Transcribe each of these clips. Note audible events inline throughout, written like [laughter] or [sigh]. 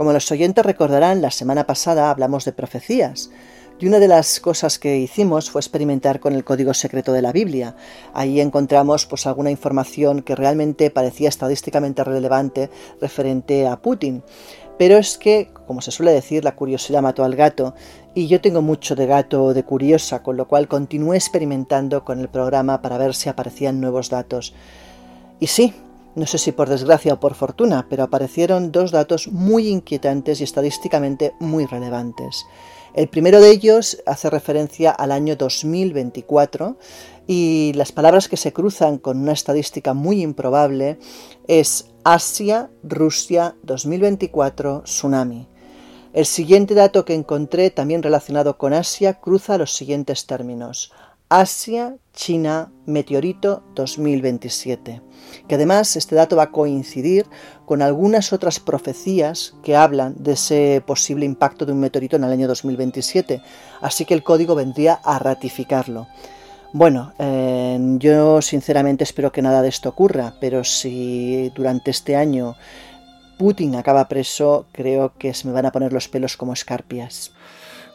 Como los oyentes recordarán, la semana pasada hablamos de profecías. Y una de las cosas que hicimos fue experimentar con el código secreto de la Biblia. Ahí encontramos pues alguna información que realmente parecía estadísticamente relevante referente a Putin. Pero es que, como se suele decir, la curiosidad mató al gato, y yo tengo mucho de gato o de curiosa, con lo cual continué experimentando con el programa para ver si aparecían nuevos datos. Y sí, no sé si por desgracia o por fortuna, pero aparecieron dos datos muy inquietantes y estadísticamente muy relevantes. El primero de ellos hace referencia al año 2024 y las palabras que se cruzan con una estadística muy improbable es Asia, Rusia 2024, tsunami. El siguiente dato que encontré también relacionado con Asia cruza los siguientes términos. Asia, China, meteorito 2027. Que además este dato va a coincidir con algunas otras profecías que hablan de ese posible impacto de un meteorito en el año 2027. Así que el código vendría a ratificarlo. Bueno, eh, yo sinceramente espero que nada de esto ocurra, pero si durante este año Putin acaba preso, creo que se me van a poner los pelos como escarpias.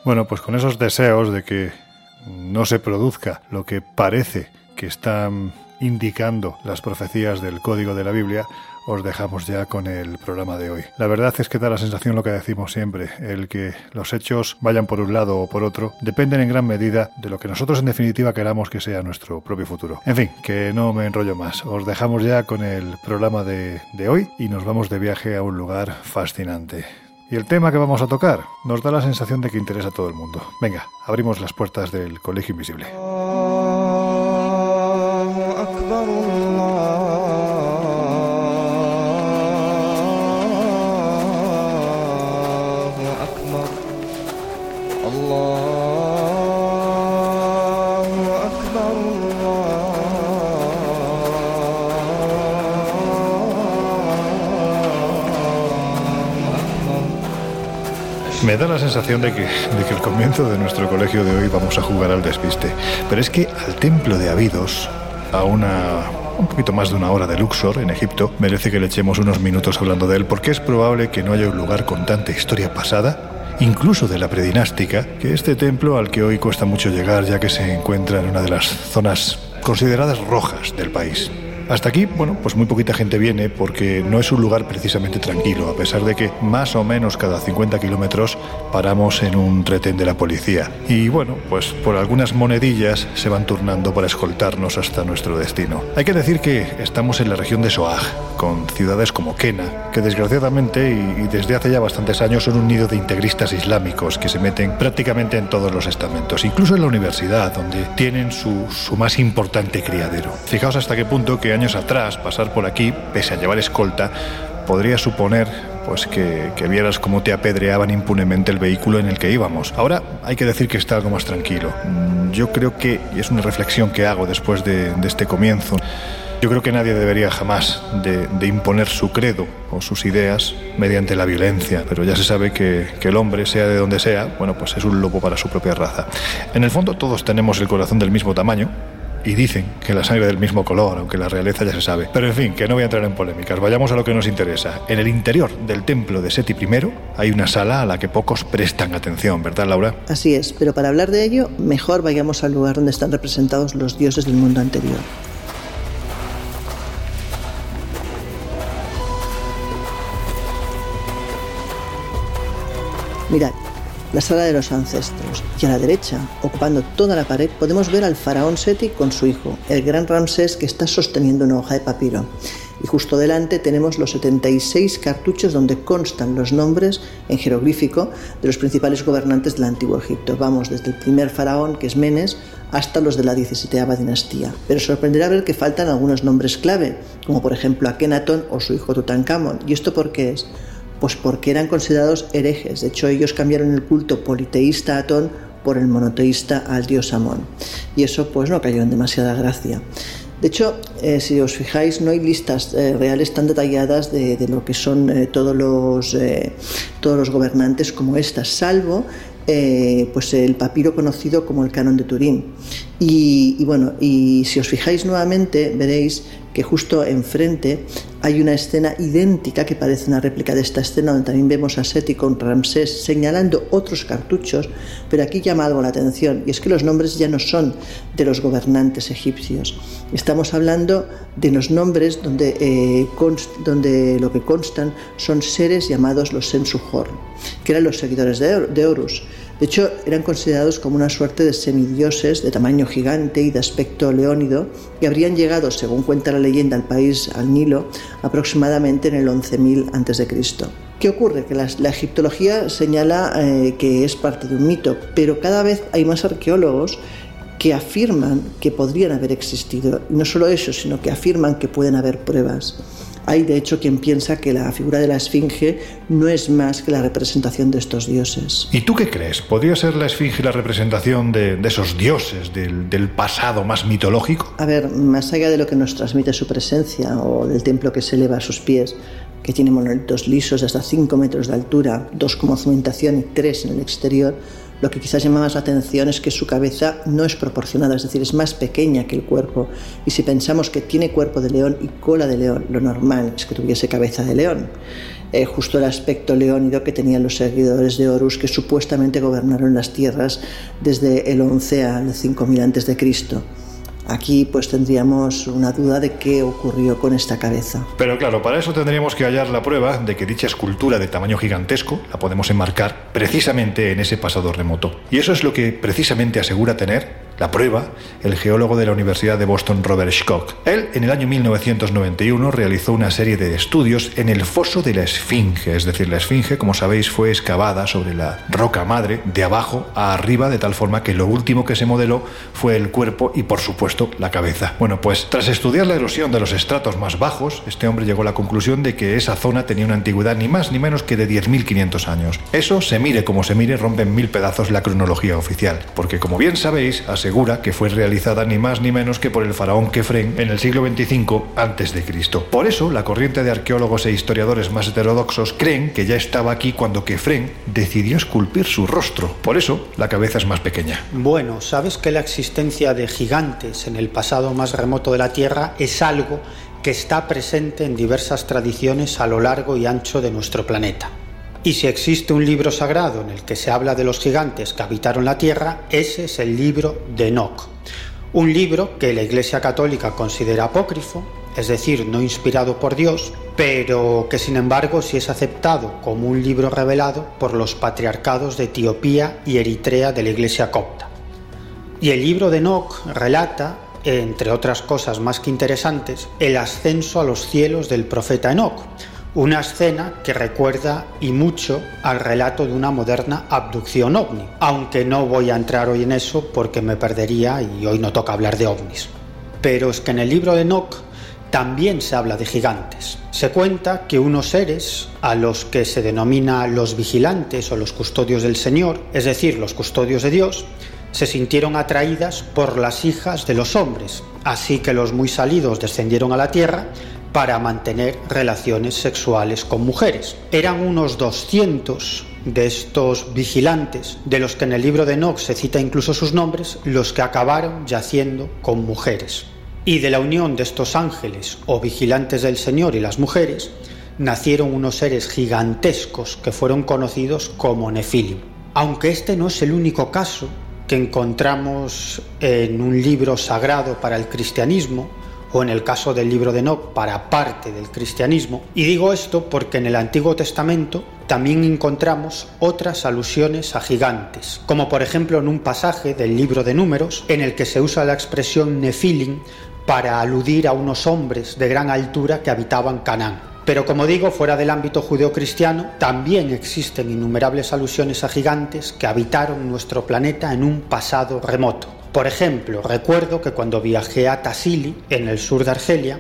Bueno, pues con esos deseos de que no se produzca lo que parece que están indicando las profecías del código de la Biblia, os dejamos ya con el programa de hoy. La verdad es que da la sensación lo que decimos siempre, el que los hechos vayan por un lado o por otro, dependen en gran medida de lo que nosotros en definitiva queramos que sea nuestro propio futuro. En fin, que no me enrollo más, os dejamos ya con el programa de, de hoy y nos vamos de viaje a un lugar fascinante. Y el tema que vamos a tocar nos da la sensación de que interesa a todo el mundo. Venga, abrimos las puertas del Colegio Invisible. Me da la sensación de que, de que el comienzo de nuestro colegio de hoy vamos a jugar al despiste. Pero es que al templo de Abidos, a una un poquito más de una hora de Luxor, en Egipto, merece que le echemos unos minutos hablando de él, porque es probable que no haya un lugar con tanta historia pasada, incluso de la predinástica, que este templo al que hoy cuesta mucho llegar, ya que se encuentra en una de las zonas consideradas rojas del país. Hasta aquí, bueno, pues muy poquita gente viene porque no es un lugar precisamente tranquilo, a pesar de que más o menos cada 50 kilómetros paramos en un retén de la policía. Y bueno, pues por algunas monedillas se van turnando para escoltarnos hasta nuestro destino. Hay que decir que estamos en la región de Soag, con ciudades como Kena, que desgraciadamente y desde hace ya bastantes años son un nido de integristas islámicos que se meten prácticamente en todos los estamentos, incluso en la universidad, donde tienen su, su más importante criadero. Fijaos hasta qué punto que años atrás pasar por aquí, pese a llevar escolta, podría suponer pues que, que, vieras cómo te apedreaban impunemente el vehículo en el que íbamos. Ahora hay que decir que está algo más tranquilo. Yo creo que, y es una reflexión que hago después de, de este comienzo, yo creo que nadie debería jamás de, de, imponer su credo o sus ideas mediante la violencia, pero ya se sabe que, que, el hombre, sea de donde sea, bueno, pues es un lobo para su propia raza. En el fondo todos tenemos el corazón del mismo tamaño, y dicen que la sangre del mismo color, aunque la realeza ya se sabe. Pero en fin, que no voy a entrar en polémicas, vayamos a lo que nos interesa. En el interior del templo de Seti I hay una sala a la que pocos prestan atención, ¿verdad, Laura? Así es, pero para hablar de ello, mejor vayamos al lugar donde están representados los dioses del mundo anterior. Mirad, la sala de los ancestros, y a la derecha, ocupando toda la pared, podemos ver al faraón Seti con su hijo, el gran Ramsés que está sosteniendo una hoja de papiro. Y justo delante tenemos los 76 cartuchos donde constan los nombres en jeroglífico de los principales gobernantes del antiguo Egipto. Vamos desde el primer faraón, que es Menes, hasta los de la 17 dinastía. Pero sorprenderá ver que faltan algunos nombres clave, como por ejemplo Akenatón o su hijo Tutankamón. ¿Y esto por qué es? Pues porque eran considerados herejes. De hecho, ellos cambiaron el culto politeísta a Atón por el monoteísta al dios Amón. Y eso pues no cayó en demasiada gracia. De hecho, eh, si os fijáis, no hay listas eh, reales tan detalladas de, lo que son eh, todos, los, todos los gobernantes como estas, salvo pues el papiro conocido como el canon de Turín. Y, y, bueno, y si os fijáis nuevamente, veréis que justo enfrente hay una escena idéntica que parece una réplica de esta escena donde también vemos a Seti con Ramsés señalando otros cartuchos, pero aquí llama algo la atención y es que los nombres ya no son de los gobernantes egipcios. Estamos hablando de los nombres donde, eh, donde lo que constan son seres llamados los Sensuhor, que eran los seguidores de Horus. De hecho, eran considerados como una suerte de semidioses de tamaño gigante y de aspecto leónido y habrían llegado, según cuenta la leyenda, al país, al Nilo, aproximadamente en el 11.000 a.C. ¿Qué ocurre? Que la, egiptología señala eh, que es parte de un mito, pero cada vez hay más arqueólogos que afirman que podrían haber existido. No solo eso, sino que afirman que pueden haber pruebas. Hay de hecho quien piensa que la figura de la Esfinge no es más que la representación de estos dioses. ¿Y tú qué crees? ¿Podría ser la Esfinge la representación de, esos dioses, del, del, pasado más mitológico? A ver, más allá de lo que nos transmite su presencia o del templo que se eleva a sus pies, que tiene monolitos lisos de hasta 5 metros de altura, dos como cimentación y tres en el exterior, lo que quizás llama más la atención es que su cabeza no es proporcionada, es decir, es más pequeña que el cuerpo. Y si pensamos que tiene cuerpo de león y cola de león, lo normal es que tuviese cabeza de león. Eh, justo el aspecto leónido que tenían los seguidores de Horus que supuestamente gobernaron las tierras desde el 11 al 5000 a.C. Aquí pues tendríamos una duda de qué ocurrió con esta cabeza. Pero claro, para eso tendríamos que hallar la prueba de que dicha escultura de tamaño gigantesco la podemos enmarcar precisamente en ese pasado remoto. Y eso es lo que precisamente asegura tener la prueba, el geólogo de la Universidad de Boston Robert Schkock. Él, en el año 1991, realizó una serie de estudios en el foso de la Esfinge, es decir, la Esfinge, como sabéis, fue excavada sobre la roca madre, de abajo a arriba, de tal forma que lo último que se modeló fue el cuerpo y, por supuesto, la cabeza. Bueno, pues tras estudiar la erosión de los estratos más bajos, este hombre llegó a la conclusión de que esa zona tenía una antigüedad ni más ni menos que de 10.500 años. Eso, se mire como se mire, rompe en mil pedazos la cronología oficial, porque como bien sabéis, asegura que fue realizada ni más ni menos que por el faraón Kefren en el siglo 25 a.C. Por eso, la corriente de arqueólogos e historiadores más heterodoxos creen que ya estaba aquí cuando Kefren decidió esculpir su rostro. Por eso, la cabeza es más pequeña. Bueno, ¿sabes que la existencia de gigantes en el pasado más remoto de la Tierra es algo que está presente en diversas tradiciones a lo largo y ancho de nuestro planeta? Y si existe un libro sagrado en el que se habla de los gigantes que habitaron la tierra, ese es el libro de Enoch. Un libro que la Iglesia Católica considera apócrifo, es decir, no inspirado por Dios, pero que sin embargo sí es aceptado como un libro revelado por los patriarcados de Etiopía y Eritrea de la Iglesia copta. Y el libro de Enoch relata, entre otras cosas más que interesantes, el ascenso a los cielos del profeta Enoch, una escena que recuerda y mucho al relato de una moderna abducción ovni, aunque no voy a entrar hoy en eso porque me perdería y hoy no toca hablar de ovnis. Pero es que en el libro de Enoch también se habla de gigantes. Se cuenta que unos seres, a los que se denomina los vigilantes o los custodios del Señor, es decir, los custodios de Dios, se sintieron atraídas por las hijas de los hombres, así que los muy salidos descendieron a la tierra para mantener relaciones sexuales con mujeres. Eran unos 200 de estos vigilantes, de los que en el libro de Enoch se cita incluso sus nombres, los que acabaron yaciendo con mujeres. Y de la unión de estos ángeles o vigilantes del Señor y las mujeres, nacieron unos seres gigantescos que fueron conocidos como Nefilim. Aunque este no es el único caso que encontramos en un libro sagrado para el cristianismo, o en el caso del libro de Enoch para parte del cristianismo. Y digo esto porque en el Antiguo Testamento también encontramos otras alusiones a gigantes, como por ejemplo en un pasaje del libro de Números en el que se usa la expresión nefilim para aludir a unos hombres de gran altura que habitaban Canaán. Pero como digo, fuera del ámbito judeocristiano, también existen innumerables alusiones a gigantes que habitaron nuestro planeta en un pasado remoto. Por ejemplo, recuerdo que cuando viajé a Tassili, en el sur de Argelia,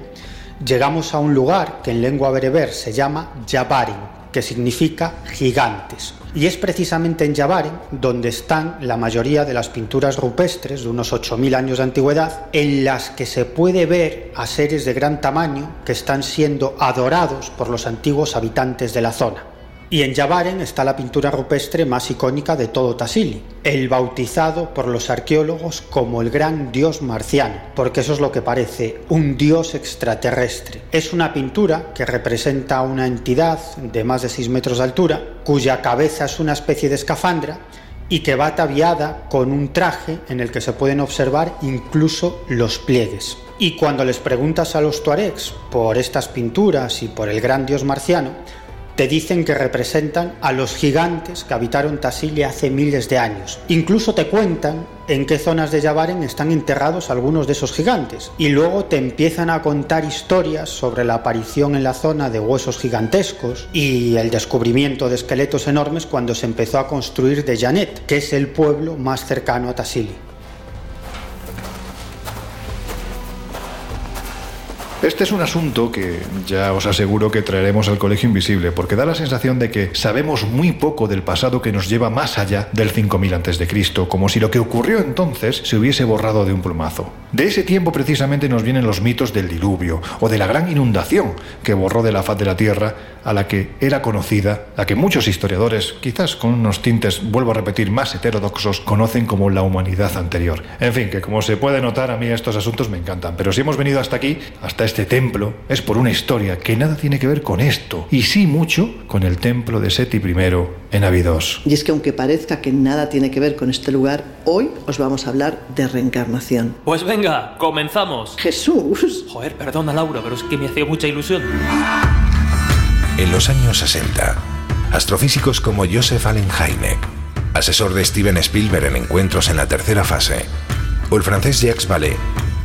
llegamos a un lugar que en lengua bereber se llama Jabarin, que significa gigantes. Y es precisamente en Jabarin donde están la mayoría de las pinturas rupestres de unos 8.000 años de antigüedad, en las que se puede ver a seres de gran tamaño que están siendo adorados por los antiguos habitantes de la zona. Y en Yavaren está la pintura rupestre más icónica de todo Tassili, el bautizado por los arqueólogos como el gran dios marciano, porque eso es lo que parece, un dios extraterrestre. Es una pintura que representa a una entidad de más de 6 metros de altura, cuya cabeza es una especie de escafandra y que va ataviada con un traje en el que se pueden observar incluso los pliegues. Y cuando les preguntas a los tuaregs por estas pinturas y por el gran dios marciano, te dicen que representan a los gigantes que habitaron Tassilia hace miles de años. Incluso te cuentan en qué zonas de Yavaren están enterrados algunos de esos gigantes. Y luego te empiezan a contar historias sobre la aparición en la zona de huesos gigantescos y el descubrimiento de esqueletos enormes cuando se empezó a construir de Janet, que es el pueblo más cercano a Tassili. Este es un asunto que ya os aseguro que traeremos al Colegio Invisible, porque da la sensación de que sabemos muy poco del pasado que nos lleva más allá del 5000 a.C., como si lo que ocurrió entonces se hubiese borrado de un plumazo. De ese tiempo precisamente nos vienen los mitos del diluvio o de la gran inundación que borró de la faz de la Tierra a la que era conocida, a que muchos historiadores, quizás con unos tintes, vuelvo a repetir, más heterodoxos, conocen como la humanidad anterior. En fin, que como se puede notar, a mí estos asuntos me encantan, pero si hemos venido hasta aquí, hasta este este templo es por una historia que nada tiene que ver con esto, y sí mucho con el templo de Seti I en Abidos. Y es que aunque parezca que nada tiene que ver con este lugar, hoy os vamos a hablar de reencarnación. Pues venga, comenzamos. Jesús. Joder, perdona Laura, pero es que me hacía mucha ilusión. En los años 60, astrofísicos como Joseph Allen Hynek, asesor de Steven Spielberg en encuentros en la tercera fase, o el francés Jacques Vallée,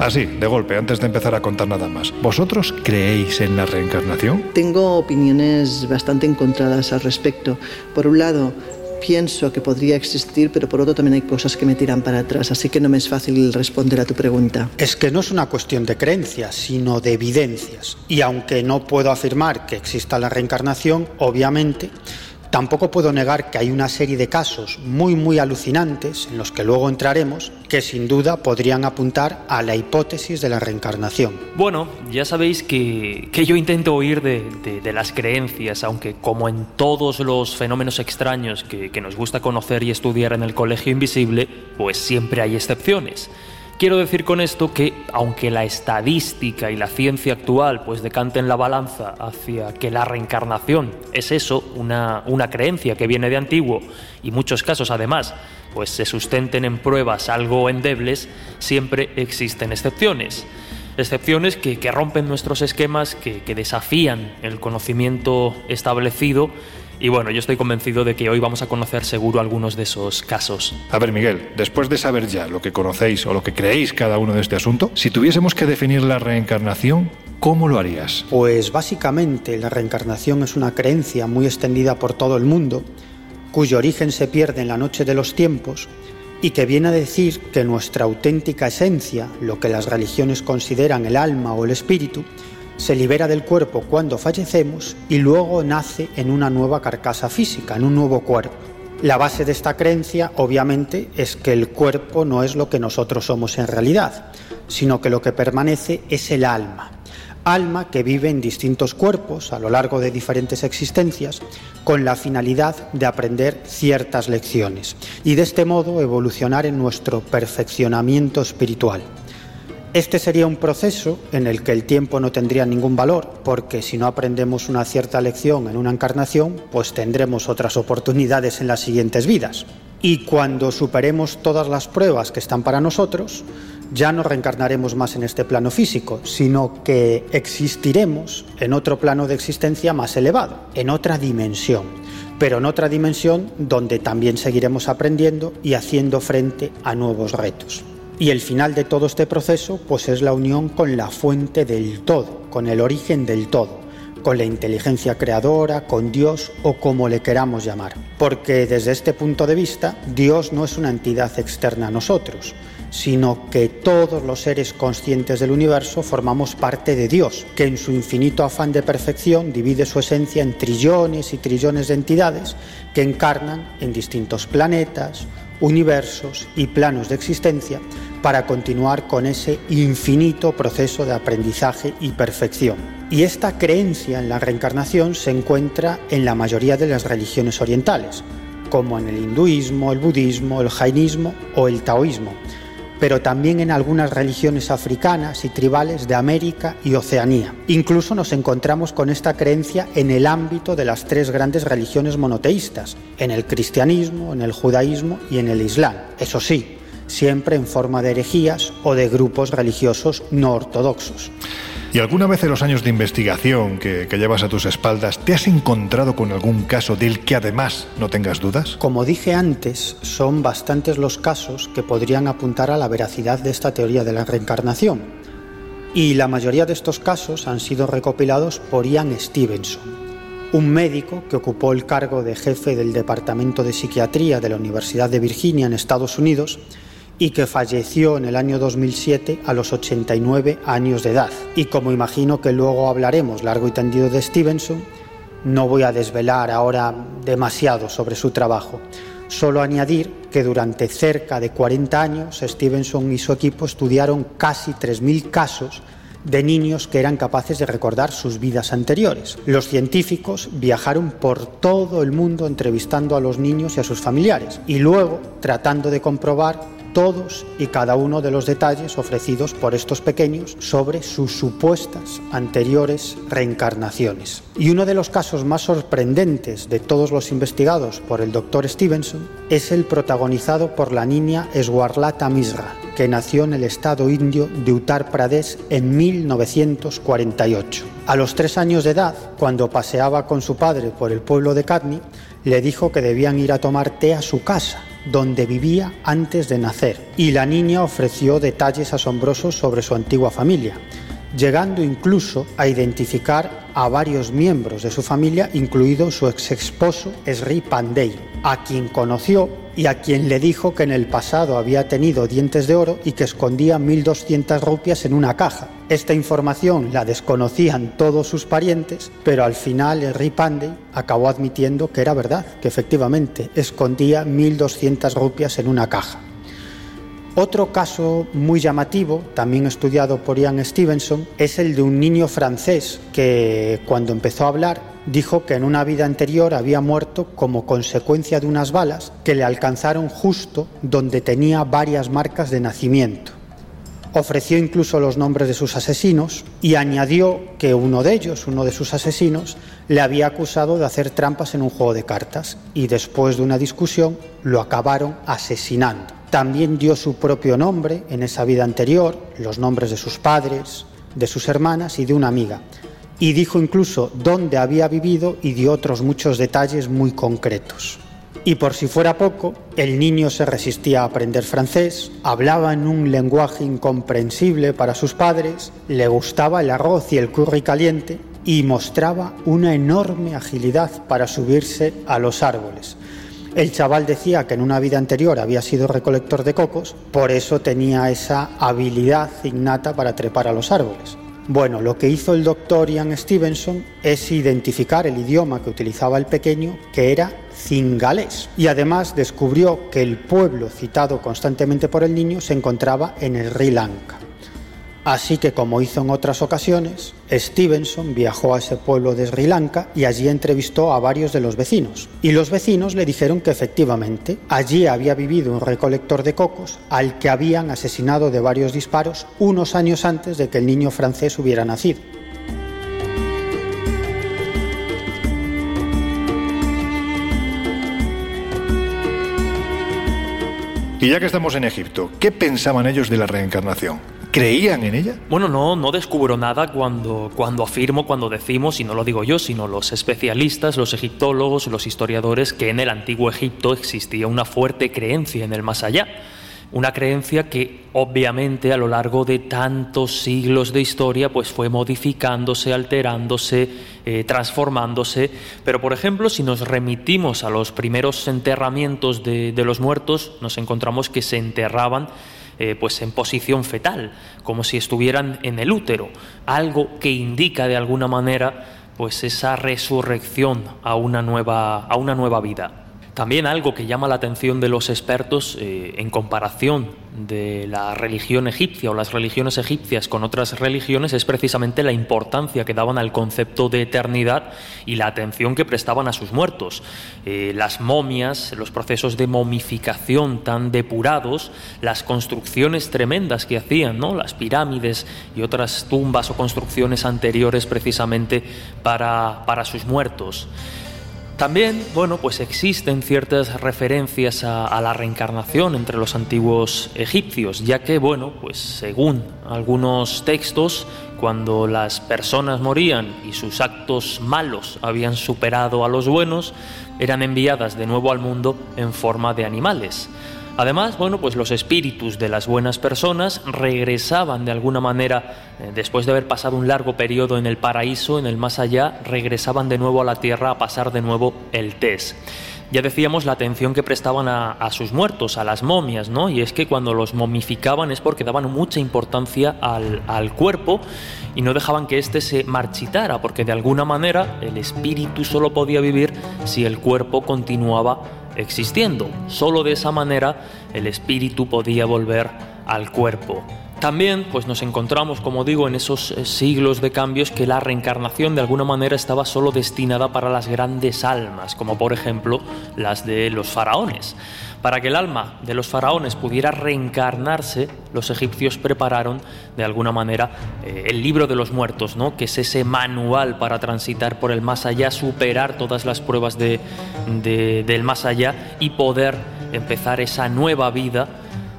Así, de golpe, antes de empezar a contar nada más. ¿Vosotros creéis en la reencarnación? Tengo opiniones bastante encontradas al respecto. Por un lado, pienso que podría existir, pero por otro también hay cosas que me tiran para atrás, así que no me es fácil responder a tu pregunta. Es que no es una cuestión de creencias, sino de evidencias. Y aunque no puedo afirmar que exista la reencarnación, obviamente Tampoco puedo negar que hay una serie de casos muy muy alucinantes, en los que luego entraremos, que sin duda podrían apuntar a la hipótesis de la reencarnación. Bueno, ya sabéis que, que yo intento huir de, de, las creencias, aunque como en todos los fenómenos extraños que, que nos gusta conocer y estudiar en el Colegio Invisible, pues siempre hay excepciones. Quiero decir con esto que, aunque la estadística y la ciencia actual pues decanten la balanza hacia que la reencarnación es eso, una, una creencia que viene de antiguo y muchos casos además pues se sustenten en pruebas algo endebles, siempre existen excepciones. Excepciones que, que rompen nuestros esquemas, que, que desafían el conocimiento establecido y bueno, yo estoy convencido de que hoy vamos a conocer seguro algunos de esos casos. A ver, Miguel, después de saber ya lo que conocéis o lo que creéis cada uno de este asunto, si tuviésemos que definir la reencarnación, ¿cómo lo harías? Pues básicamente la reencarnación es una creencia muy extendida por todo el mundo, cuyo origen se pierde en la noche de los tiempos y que viene a decir que nuestra auténtica esencia, lo que las religiones consideran el alma o el espíritu, se libera del cuerpo cuando fallecemos y luego nace en una nueva carcasa física, en un nuevo cuerpo. La base de esta creencia, obviamente, es que el cuerpo no es lo que nosotros somos en realidad, sino que lo que permanece es el alma. alma que vive en distintos cuerpos a lo largo de diferentes existencias con la finalidad de aprender ciertas lecciones y de este modo evolucionar en nuestro perfeccionamiento espiritual. Este sería un proceso en el que el tiempo no tendría ningún valor, porque si no aprendemos una cierta lección en una encarnación, pues tendremos otras oportunidades en las siguientes vidas. Y cuando superemos todas las pruebas que están para nosotros, ya no reencarnaremos más en este plano físico, sino que existiremos en otro plano de existencia más elevado, en otra dimensión, pero en otra dimensión donde también seguiremos aprendiendo y haciendo frente a nuevos retos. Y el final de todo este proceso pues es la unión con la fuente del todo, con el origen del todo, con la inteligencia creadora, con Dios o como le queramos llamar. Porque desde este punto de vista, Dios no es una entidad externa a nosotros, sino que todos los seres conscientes del universo formamos parte de Dios, que en su infinito afán de perfección divide su esencia en trillones y trillones de entidades que encarnan en distintos planetas, universos y planos de existencia para continuar con ese infinito proceso de aprendizaje y perfección. Y esta creencia en la reencarnación se encuentra en la mayoría de las religiones orientales, como en el hinduismo, el budismo, el jainismo o el taoísmo, pero también en algunas religiones africanas y tribales de América y Oceanía. Incluso nos encontramos con esta creencia en el ámbito de las tres grandes religiones monoteístas, en el cristianismo, en el judaísmo y en el islam. Eso sí, siempre en forma de herejías o de grupos religiosos no ortodoxos. ¿Y alguna vez en los años de investigación que, llevas a tus espaldas te has encontrado con algún caso del que además no tengas dudas? Como dije antes, son bastantes los casos que podrían apuntar a la veracidad de esta teoría de la reencarnación. Y la mayoría de estos casos han sido recopilados por Ian Stevenson, un médico que ocupó el cargo de jefe del Departamento de Psiquiatría de la Universidad de Virginia en Estados Unidos y que falleció en el año 2007 a los 89 años de edad. Y como imagino que luego hablaremos largo y tendido de Stevenson, no voy a desvelar ahora demasiado sobre su trabajo. Solo añadir que durante cerca de 40 años Stevenson y su equipo estudiaron casi 3.000 casos de niños que eran capaces de recordar sus vidas anteriores. Los científicos viajaron por todo el mundo entrevistando a los niños y a sus familiares y luego tratando de comprobar todos y cada uno de los detalles ofrecidos por estos pequeños sobre sus supuestas anteriores reencarnaciones. Y uno de los casos más sorprendentes de todos los investigados por el doctor Stevenson es el protagonizado por la niña Eswarlata Misra, que nació en el estado indio de Uttar Pradesh en 1948. A los tres años de edad, cuando paseaba con su padre por el pueblo de Katni, le dijo que debían ir a tomar té a su casa donde vivía antes de nacer, y la niña ofreció detalles asombrosos sobre su antigua familia, llegando incluso a identificar a varios miembros de su familia, incluido su ex esposo Sri Pandey, a quien conoció y a quien le dijo que en el pasado había tenido dientes de oro y que escondía 1.200 rupias en una caja. Esta información la desconocían todos sus parientes, pero al final rey Pandey acabó admitiendo que era verdad, que efectivamente escondía 1.200 rupias en una caja. Otro caso muy llamativo, también estudiado por Ian Stevenson, es el de un niño francés que cuando empezó a hablar dijo que en una vida anterior había muerto como consecuencia de unas balas que le alcanzaron justo donde tenía varias marcas de nacimiento. Ofreció incluso los nombres de sus asesinos y añadió que uno de ellos, uno de sus asesinos, le había acusado de hacer trampas en un juego de cartas y después de una discusión lo acabaron asesinando. También dio su propio nombre en esa vida anterior, los nombres de sus padres, de sus hermanas y de una amiga. Y dijo incluso dónde había vivido y dio otros muchos detalles muy concretos. Y por si fuera poco, el niño se resistía a aprender francés, hablaba en un lenguaje incomprensible para sus padres, le gustaba el arroz y el curry caliente y mostraba una enorme agilidad para subirse a los árboles, el chaval decía que en una vida anterior había sido recolector de cocos, por eso tenía esa habilidad innata para trepar a los árboles. Bueno, lo que hizo el doctor Ian Stevenson es identificar el idioma que utilizaba el pequeño, que era cingalés, y además descubrió que el pueblo citado constantemente por el niño se encontraba en el Sri Lanka. Así que, como hizo en otras ocasiones, Stevenson viajó a ese pueblo de Sri Lanka y allí entrevistó a varios de los vecinos. Y los vecinos le dijeron que efectivamente allí había vivido un recolector de cocos al que habían asesinado de varios disparos unos años antes de que el niño francés hubiera nacido. Y ya que estamos en Egipto, ¿qué pensaban ellos de la reencarnación? ¿Creían en ella? Bueno, no, no descubro nada cuando, cuando afirmo, cuando decimos, y no lo digo yo, sino los especialistas, los egiptólogos, los historiadores, que en el antiguo Egipto existía una fuerte creencia en el más allá. Una creencia que obviamente a lo largo de tantos siglos de historia pues fue modificándose, alterándose, eh, transformándose. Pero por ejemplo, si nos remitimos a los primeros enterramientos de, los muertos, nos encontramos que se enterraban eh, pues en posición fetal, como si estuvieran en el útero, algo que indica de alguna manera pues esa resurrección a una nueva, a una nueva vida. También algo que llama la atención de los expertos eh, en comparación de la religión egipcia o las religiones egipcias con otras religiones es precisamente la importancia que daban al concepto de eternidad y la atención que prestaban a sus muertos. Eh, las momias, los procesos de momificación tan depurados, las construcciones tremendas que hacían, ¿no? las pirámides y otras tumbas o construcciones anteriores precisamente para, para sus muertos. También, bueno, pues existen ciertas referencias a, la reencarnación entre los antiguos egipcios, ya que, bueno, pues según algunos textos, cuando las personas morían y sus actos malos habían superado a los buenos, eran enviadas de nuevo al mundo en forma de animales. Además, bueno, pues los espíritus de las buenas personas regresaban de alguna manera, eh, después de haber pasado un largo periodo en el paraíso, en el más allá, regresaban de nuevo a la tierra a pasar de nuevo el test. Ya decíamos la atención que prestaban a, sus muertos, a las momias, ¿no? Y es que cuando los momificaban es porque daban mucha importancia al, cuerpo y no dejaban que éste se marchitara, porque de alguna manera el espíritu solo podía vivir si el cuerpo continuaba existiendo. Solo de esa manera el espíritu podía volver al cuerpo. También pues nos encontramos, como digo, en esos eh, siglos de cambios que la reencarnación de alguna manera estaba solo destinada para las grandes almas, como por ejemplo las de los faraones. Para que el alma de los faraones pudiera reencarnarse, los egipcios prepararon de alguna manera eh, el libro de los muertos, ¿no? que es ese manual para transitar por el más allá, superar todas las pruebas de, del más allá y poder empezar esa nueva vida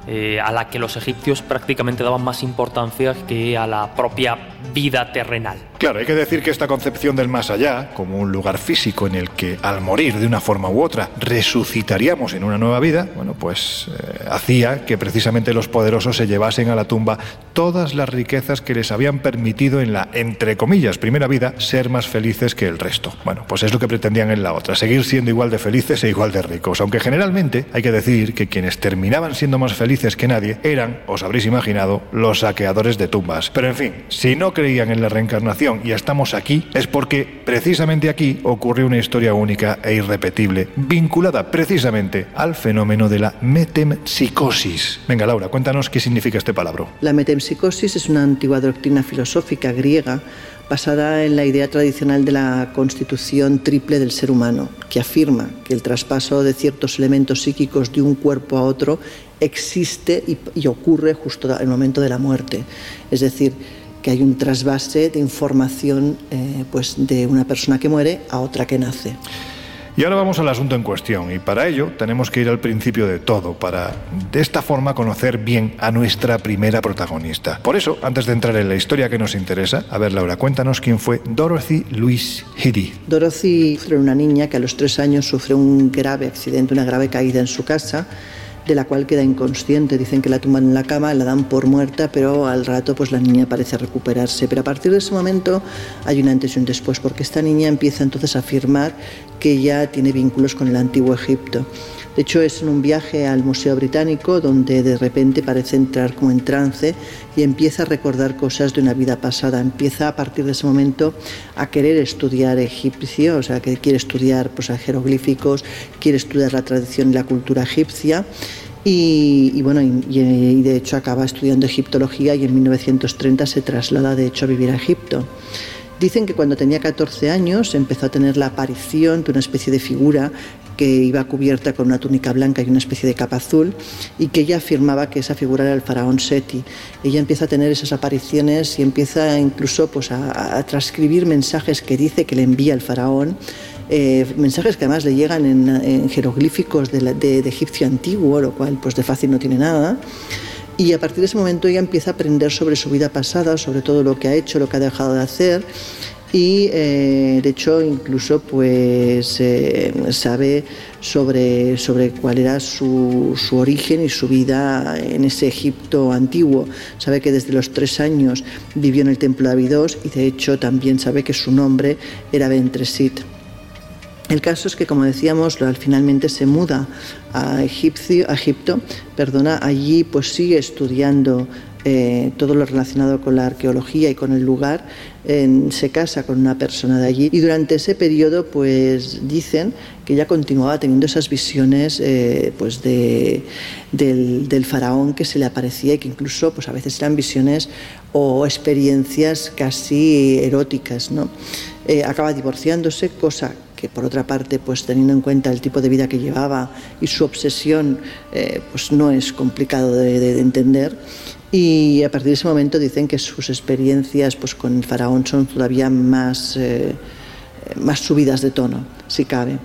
eh, a la que los egipcios prácticamente daban más importancia que a la propia vida terrenal. Claro, hay que decir que esta concepción del más allá, como un lugar físico en el que al morir de una forma u otra resucitaríamos en una nueva vida, bueno, pues eh, hacía que precisamente los poderosos se llevasen a la tumba todas las riquezas que les habían permitido en la, entre comillas, primera vida, ser más felices que el resto. Bueno, pues es lo que pretendían en la otra, seguir siendo igual de felices e igual de ricos, aunque generalmente hay que decir que quienes terminaban siendo más felices que nadie eran, os habréis imaginado, los saqueadores de tumbas. Pero en fin, si no creían en la reencarnación, y estamos aquí es porque precisamente aquí ocurrió una historia única e irrepetible, vinculada precisamente al fenómeno de la metempsicosis. Venga, Laura, cuéntanos qué significa este palabra. La metempsicosis es una antigua doctrina filosófica griega basada en la idea tradicional de la constitución triple del ser humano, que afirma que el traspaso de ciertos elementos psíquicos de un cuerpo a otro existe y, y ocurre justo en el momento de la muerte. Es decir, que hay un trasvase de información eh, pues de una persona que muere a otra que nace. Y ahora vamos al asunto en cuestión, y para ello tenemos que ir al principio de todo, para de esta forma conocer bien a nuestra primera protagonista. Por eso, antes de entrar en la historia que nos interesa, a ver Laura, cuéntanos quién fue Dorothy Louise Heady. Dorothy era una niña que a los tres años sufre un grave accidente, una grave caída en su casa de la cual queda inconsciente. Dicen que la tumban en la cama, la dan por muerta, pero al rato pues la niña parece recuperarse. Pero a partir de ese momento hay un antes y un después, porque esta niña empieza entonces a afirmar que ya tiene vínculos con el antiguo Egipto. De hecho, es en un viaje al Museo Británico donde de repente parece entrar como en trance y empieza a recordar cosas de una vida pasada. Empieza a partir de ese momento a querer estudiar egipcio, o sea, que quiere estudiar pues, jeroglíficos, quiere estudiar la tradición y la cultura egipcia Y, bueno, y, de hecho acaba estudiando egiptología y en 1930 se traslada de hecho a vivir a Egipto. Dicen que cuando tenía 14 años empezó a tener la aparición de una especie de figura que iba cubierta con una túnica blanca y una especie de capa azul y que ella afirmaba que esa figura era el faraón Seti. Ella empieza a tener esas apariciones y empieza incluso pues, a, transcribir mensajes que dice que le envía el faraón. Eh, mensajes que además le llegan en, jeroglíficos de, de, egipcio antiguo, lo cual pues de fácil no tiene nada. Y a partir de ese momento ella empieza a aprender sobre su vida pasada, sobre todo lo que ha hecho, lo que ha dejado de hacer y eh, de hecho incluso pues eh, sabe sobre, sobre cuál era su, su, origen y su vida en ese Egipto antiguo. Sabe que desde los tres años vivió en el templo de Abidos y de hecho también sabe que su nombre era Bentresit. El caso es que, como decíamos, finalmente se muda a, Egipto, perdona, allí pues sigue estudiando eh, todo lo relacionado con la arqueología y con el lugar, se casa con una persona de allí y durante ese periodo pues dicen que ella continuaba teniendo esas visiones eh, pues de, del, faraón que se le aparecía y que incluso pues a veces eran visiones o experiencias casi eróticas. ¿no? Eh, acaba divorciándose, cosa que por otra parte, pues teniendo en cuenta el tipo de vida que llevaba y su obsesión, pues no es complicado de entender. Y a partir de ese momento dicen que sus experiencias pues, con el faraón son todavía más, eh, más subidas de tono, si cabe.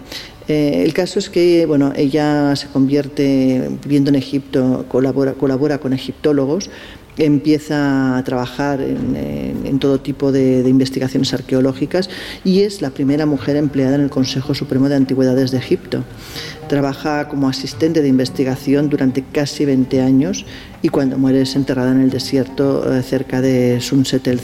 Eh, el caso es que bueno, ella se convierte, viviendo en Egipto, colabora, colabora con egiptólogos, empieza a trabajar en, todo tipo de, investigaciones arqueológicas y es la primera mujer empleada en el Consejo Supremo de Antigüedades de Egipto. Trabaja como asistente de investigación durante casi 20 años y cuando muere es enterrada en el desierto eh, cerca de Sunset el,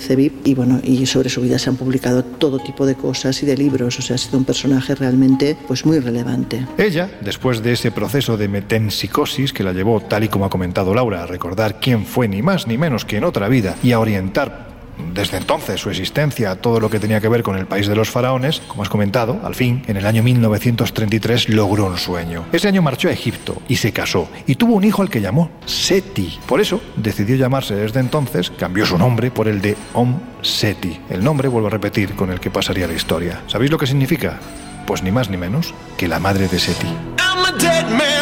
Cebib y bueno y sobre su vida se han publicado todo tipo de cosas y de libros o sea ha sido un personaje realmente pues muy relevante ella después de ese proceso de metempsicosis que la llevó tal y como ha comentado Laura a recordar quién ni más ni menos que en otra vida y a orientar desde entonces su existencia, todo lo que tenía que ver con el país de los faraones, como has comentado, al fin, en el año 1933 logró un sueño. Ese año marchó a Egipto y se casó y tuvo un hijo al que llamó Seti. Por eso decidió llamarse desde entonces, cambió su nombre por el de Om Seti, el nombre, vuelvo a repetir, con el que pasaría la historia. ¿Sabéis lo que significa? Pues ni más ni menos que la madre de Seti. El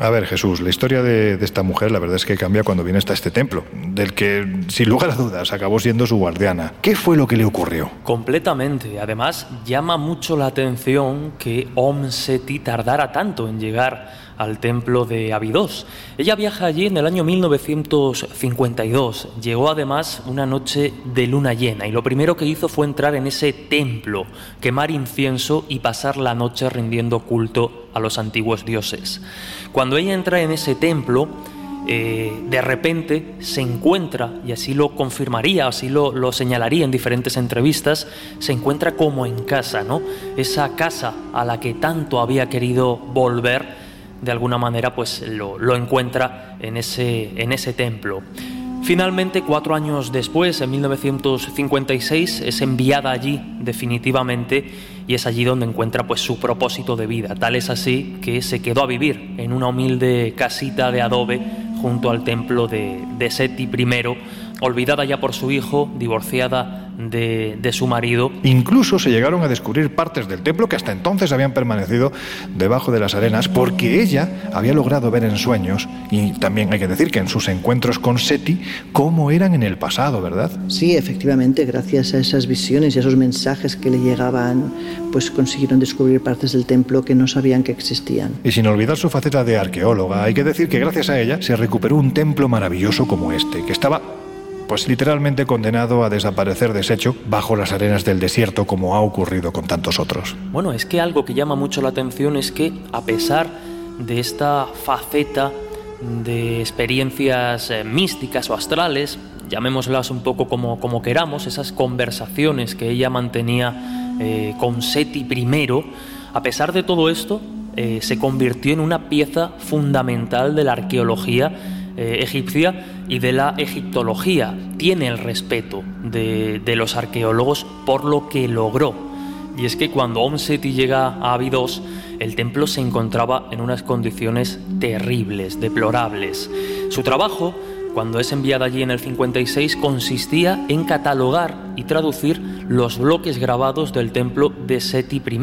A ver, Jesús, la historia de, esta mujer la verdad es que cambia cuando viene hasta este templo, del que, sin lugar a dudas, acabó siendo su guardiana. ¿Qué fue lo que le ocurrió? Completamente. Además, llama mucho la atención que Om Seti tardara tanto en llegar al templo de Abidos. Ella viaja allí en el año 1952. Llegó además una noche de luna llena y lo primero que hizo fue entrar en ese templo, quemar incienso y pasar la noche rindiendo culto a los antiguos dioses. Cuando ella entra en ese templo, eh, de repente se encuentra, y así lo confirmaría, así lo, lo, señalaría en diferentes entrevistas, se encuentra como en casa, ¿no? Esa casa a la que tanto había querido volver de alguna manera pues lo, encuentra en ese, en ese templo. Finalmente, cuatro años después, en 1956, es enviada allí definitivamente y es allí donde encuentra pues su propósito de vida. Tal es así que se quedó a vivir en una humilde casita de adobe junto al templo de, de Seti I, olvidada ya por su hijo, divorciada de, su marido. Incluso se llegaron a descubrir partes del templo que hasta entonces habían permanecido debajo de las arenas porque ella había logrado ver en sueños, y también hay que decir que en sus encuentros con Seti, cómo eran en el pasado, ¿verdad? Sí, efectivamente, gracias a esas visiones y a esos mensajes que le llegaban, pues consiguieron descubrir partes del templo que no sabían que existían. Y sin olvidar su faceta de arqueóloga, hay que decir que gracias a ella se recuperó un templo maravilloso como este, que estaba pues literalmente condenado a desaparecer deshecho bajo las arenas del desierto como ha ocurrido con tantos otros. Bueno, es que algo que llama mucho la atención es que a pesar de esta faceta de experiencias eh, místicas o astrales, llamémoslas un poco como, como queramos, esas conversaciones que ella mantenía eh, con Seti I, a pesar de todo esto, eh, se convirtió en una pieza fundamental de la arqueología egipcia y de la egiptología. Tiene el respeto de, los arqueólogos por lo que logró. Y es que cuando Om Seti llega a Abidos, el templo se encontraba en unas condiciones terribles, deplorables. Su trabajo, cuando es enviado allí en el 56, consistía en catalogar y traducir los bloques grabados del templo de Seti I,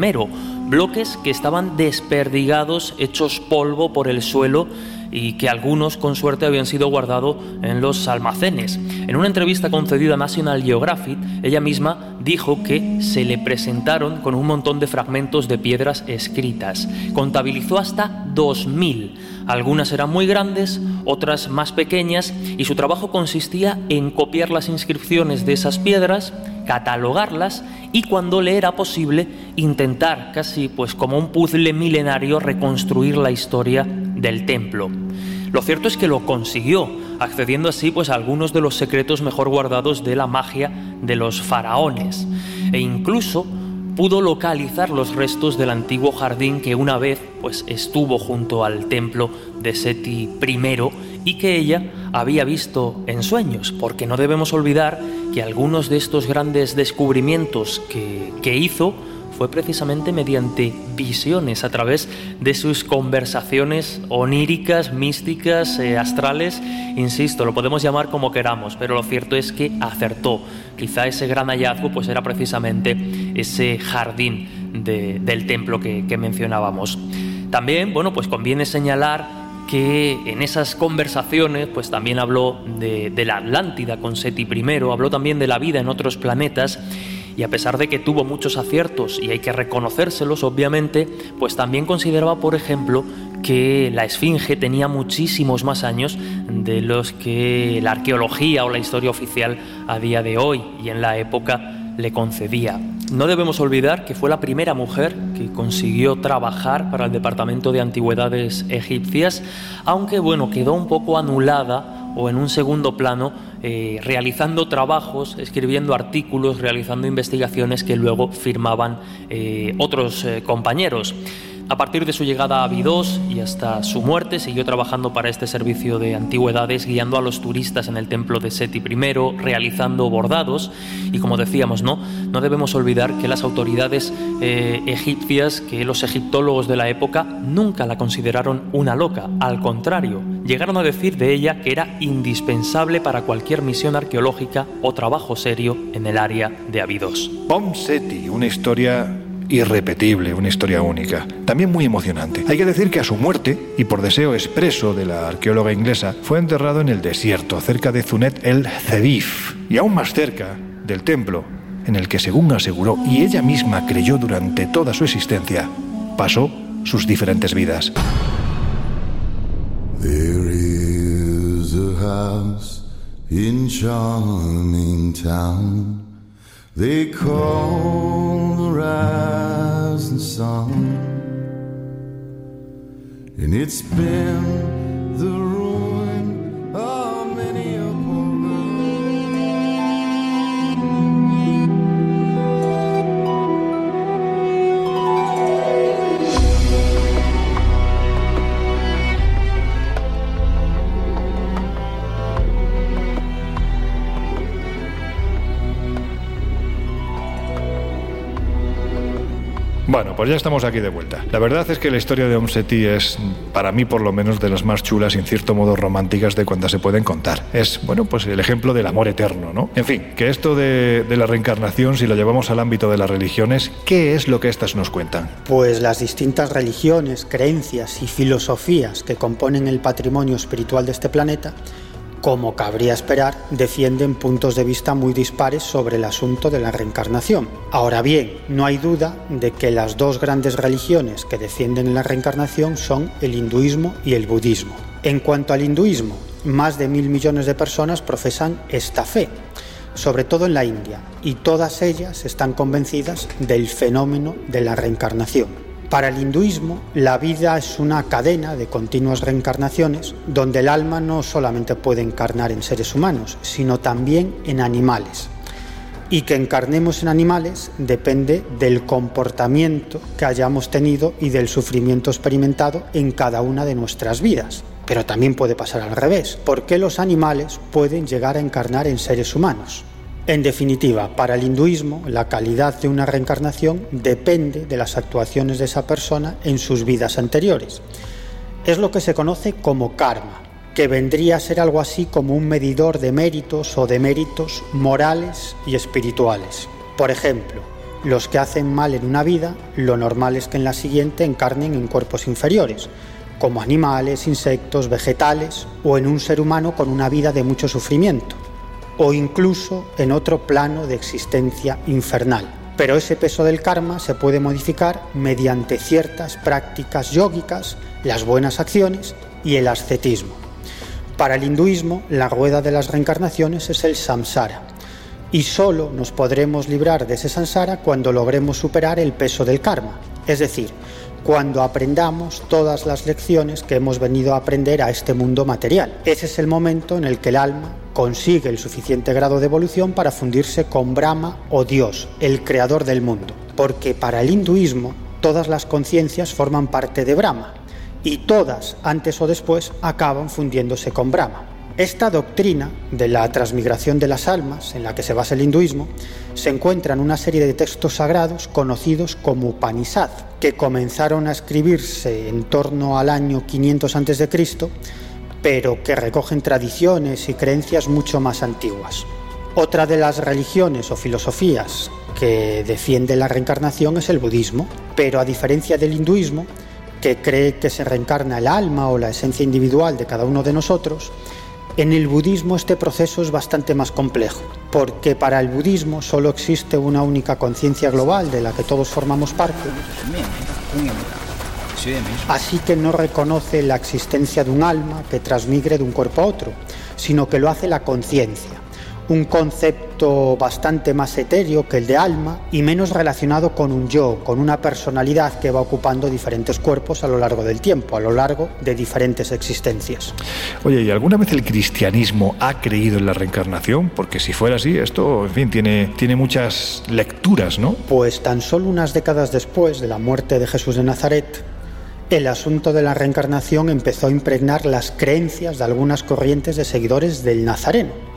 bloques que estaban desperdigados, hechos polvo por el suelo y que algunos con suerte habían sido guardados en los almacenes. En una entrevista concedida a National Geographic, ella misma dijo que se le presentaron con un montón de fragmentos de piedras escritas. Contabilizó hasta 2.000. Algunas eran muy grandes, otras más pequeñas, y su trabajo consistía en copiar las inscripciones de esas piedras, catalogarlas y cuando le era posible intentar, casi pues como un puzzle milenario, reconstruir la historia del templo. Lo cierto es que lo consiguió, accediendo así pues a algunos de los secretos mejor guardados de la magia de los faraones e incluso pudo localizar los restos del antiguo jardín que una vez pues estuvo junto al templo de Seti I y que ella había visto en sueños, porque no debemos olvidar que algunos de estos grandes descubrimientos que, que hizo fue precisamente mediante visiones, a través de sus conversaciones oníricas, místicas, eh, astrales. Insisto, lo podemos llamar como queramos, pero lo cierto es que acertó. Quizá ese gran hallazgo pues era precisamente ese jardín del templo que, mencionábamos. También, bueno, pues conviene señalar que en esas conversaciones pues también habló de, de, la Atlántida con Seti I, habló también de la vida en otros planetas y a pesar de que tuvo muchos aciertos y hay que reconocérselos obviamente, pues también consideraba, por ejemplo, que la Esfinge tenía muchísimos más años de los que la arqueología o la historia oficial a día de hoy y en la época le concedía. No debemos olvidar que fue la primera mujer que consiguió trabajar para el Departamento de Antigüedades Egipcias, aunque bueno, quedó un poco anulada o en un segundo plano eh, realizando trabajos, escribiendo artículos, realizando investigaciones que luego firmaban eh, otros eh, compañeros. A partir de su llegada a Abidos y hasta su muerte, siguió trabajando para este servicio de antigüedades, guiando a los turistas en el templo de Seti I, realizando bordados. Y como decíamos, no, no debemos olvidar que las autoridades eh, egipcias, que los egiptólogos de la época, nunca la consideraron una loca. Al contrario, llegaron a decir de ella que era indispensable para cualquier misión arqueológica o trabajo serio en el área de Abidos. Pom Seti, una historia irrepetible, una historia única, también muy emocionante. Hay que decir que a su muerte, y por deseo expreso de la arqueóloga inglesa, fue enterrado en el desierto, cerca de Zunet el Zedif, y aún más cerca del templo, en el que, según aseguró y ella misma creyó durante toda su existencia, pasó sus diferentes vidas. They call the rising sun, and it's been the pues ya estamos aquí de vuelta. La verdad es que la historia de Omseti es, para mí por lo menos, de las más chulas y en cierto modo románticas de cuantas se pueden contar. Es, bueno, pues el ejemplo del amor eterno, ¿no? En fin, que esto de, de la reencarnación, si lo llevamos al ámbito de las religiones, ¿qué es lo que estas nos cuentan? Pues las distintas religiones, creencias y filosofías que componen el patrimonio espiritual de este planeta como cabría esperar, defienden puntos de vista muy dispares sobre el asunto de la reencarnación. Ahora bien, no hay duda de que las dos grandes religiones que defienden la reencarnación son el hinduismo y el budismo. En cuanto al hinduismo, más de mil millones de personas profesan esta fe, sobre todo en la India, y todas ellas están convencidas del fenómeno de la reencarnación. Para el hinduismo, la vida es una cadena de continuas reencarnaciones donde el alma no solamente puede encarnar en seres humanos, sino también en animales. Y que encarnemos en animales depende del comportamiento que hayamos tenido y del sufrimiento experimentado en cada una de nuestras vidas. Pero también puede pasar al revés. ¿Por qué los animales pueden llegar a encarnar en seres humanos? En definitiva, para el hinduismo, la calidad de una reencarnación depende de las actuaciones de esa persona en sus vidas anteriores. Es lo que se conoce como karma, que vendría a ser algo así como un medidor de méritos o de méritos morales y espirituales. Por ejemplo, los que hacen mal en una vida, lo normal es que en la siguiente encarnen en cuerpos inferiores, como animales, insectos, vegetales o en un ser humano con una vida de mucho sufrimiento o incluso en otro plano de existencia infernal. Pero ese peso del karma se puede modificar mediante ciertas prácticas yógicas, las buenas acciones y el ascetismo. Para el hinduismo, la rueda de las reencarnaciones es el samsara, y solo nos podremos librar de ese samsara cuando logremos superar el peso del karma, es decir, cuando aprendamos todas las lecciones que hemos venido a aprender a este mundo material. Ese es el momento en el que el alma consigue el suficiente grado de evolución para fundirse con Brahma o Dios, el creador del mundo. Porque para el hinduismo todas las conciencias forman parte de Brahma y todas, antes o después, acaban fundiéndose con Brahma. Esta doctrina de la transmigración de las almas, en la que se basa el hinduismo, se encuentra en una serie de textos sagrados conocidos como Upanishad, que comenzaron a escribirse en torno al año 500 a.C., pero que recogen tradiciones y creencias mucho más antiguas. Otra de las religiones o filosofías que defiende la reencarnación es el budismo, pero a diferencia del hinduismo, que cree que se reencarna el alma o la esencia individual de cada uno de nosotros, en el budismo este proceso es bastante más complejo, porque para el budismo solo existe una única conciencia global de la que todos formamos parte, así que no reconoce la existencia de un alma que transmigre de un cuerpo a otro, sino que lo hace la conciencia un concepto bastante más etéreo que el de alma y menos relacionado con un yo, con una personalidad que va ocupando diferentes cuerpos a lo largo del tiempo, a lo largo de diferentes existencias. Oye, ¿y alguna vez el cristianismo ha creído en la reencarnación? Porque si fuera así, esto, en fin, tiene, tiene muchas lecturas, ¿no? Pues tan solo unas décadas después de la muerte de Jesús de Nazaret, el asunto de la reencarnación empezó a impregnar las creencias de algunas corrientes de seguidores del Nazareno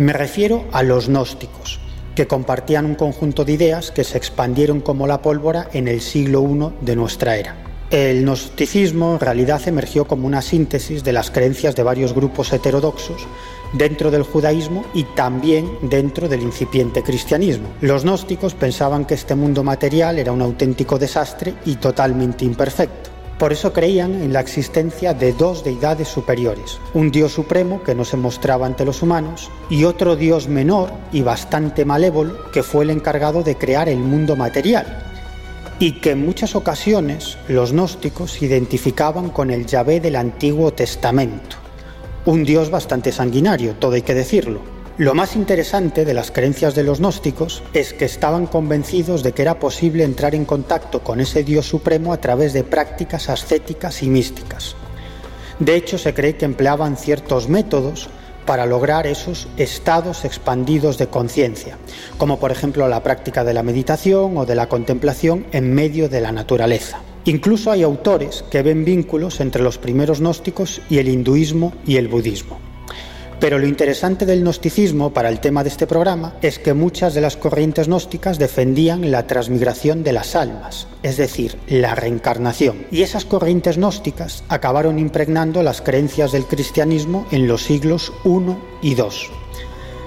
me refiero a los gnósticos, que compartían un conjunto de ideas que se expandieron como la pólvora en el siglo I de nuestra era. El gnosticismo en realidad emergió como una síntesis de las creencias de varios grupos heterodoxos dentro del judaísmo y también dentro del incipiente cristianismo. Los gnósticos pensaban que este mundo material era un auténtico desastre y totalmente imperfecto. Por eso creían en la existencia de dos deidades superiores, un dios supremo que no se mostraba ante los humanos y otro dios menor y bastante malévolo que fue el encargado de crear el mundo material y que en muchas ocasiones los gnósticos identificaban con el Yahvé del Antiguo Testamento, un dios bastante sanguinario, todo hay que decirlo, lo más interesante de las creencias de los gnósticos es que estaban convencidos de que era posible entrar en contacto con ese Dios supremo a través de prácticas ascéticas y místicas. De hecho, se cree que empleaban ciertos métodos para lograr esos estados expandidos de conciencia, como por ejemplo la práctica de la meditación o de la contemplación en medio de la naturaleza. Incluso hay autores que ven vínculos entre los primeros gnósticos y el hinduismo y el budismo. Pero lo interesante del gnosticismo para el tema de este programa es que muchas de las corrientes gnósticas defendían la transmigración de las almas, es decir, la reencarnación. Y esas corrientes gnósticas acabaron impregnando las creencias del cristianismo en los siglos I y II.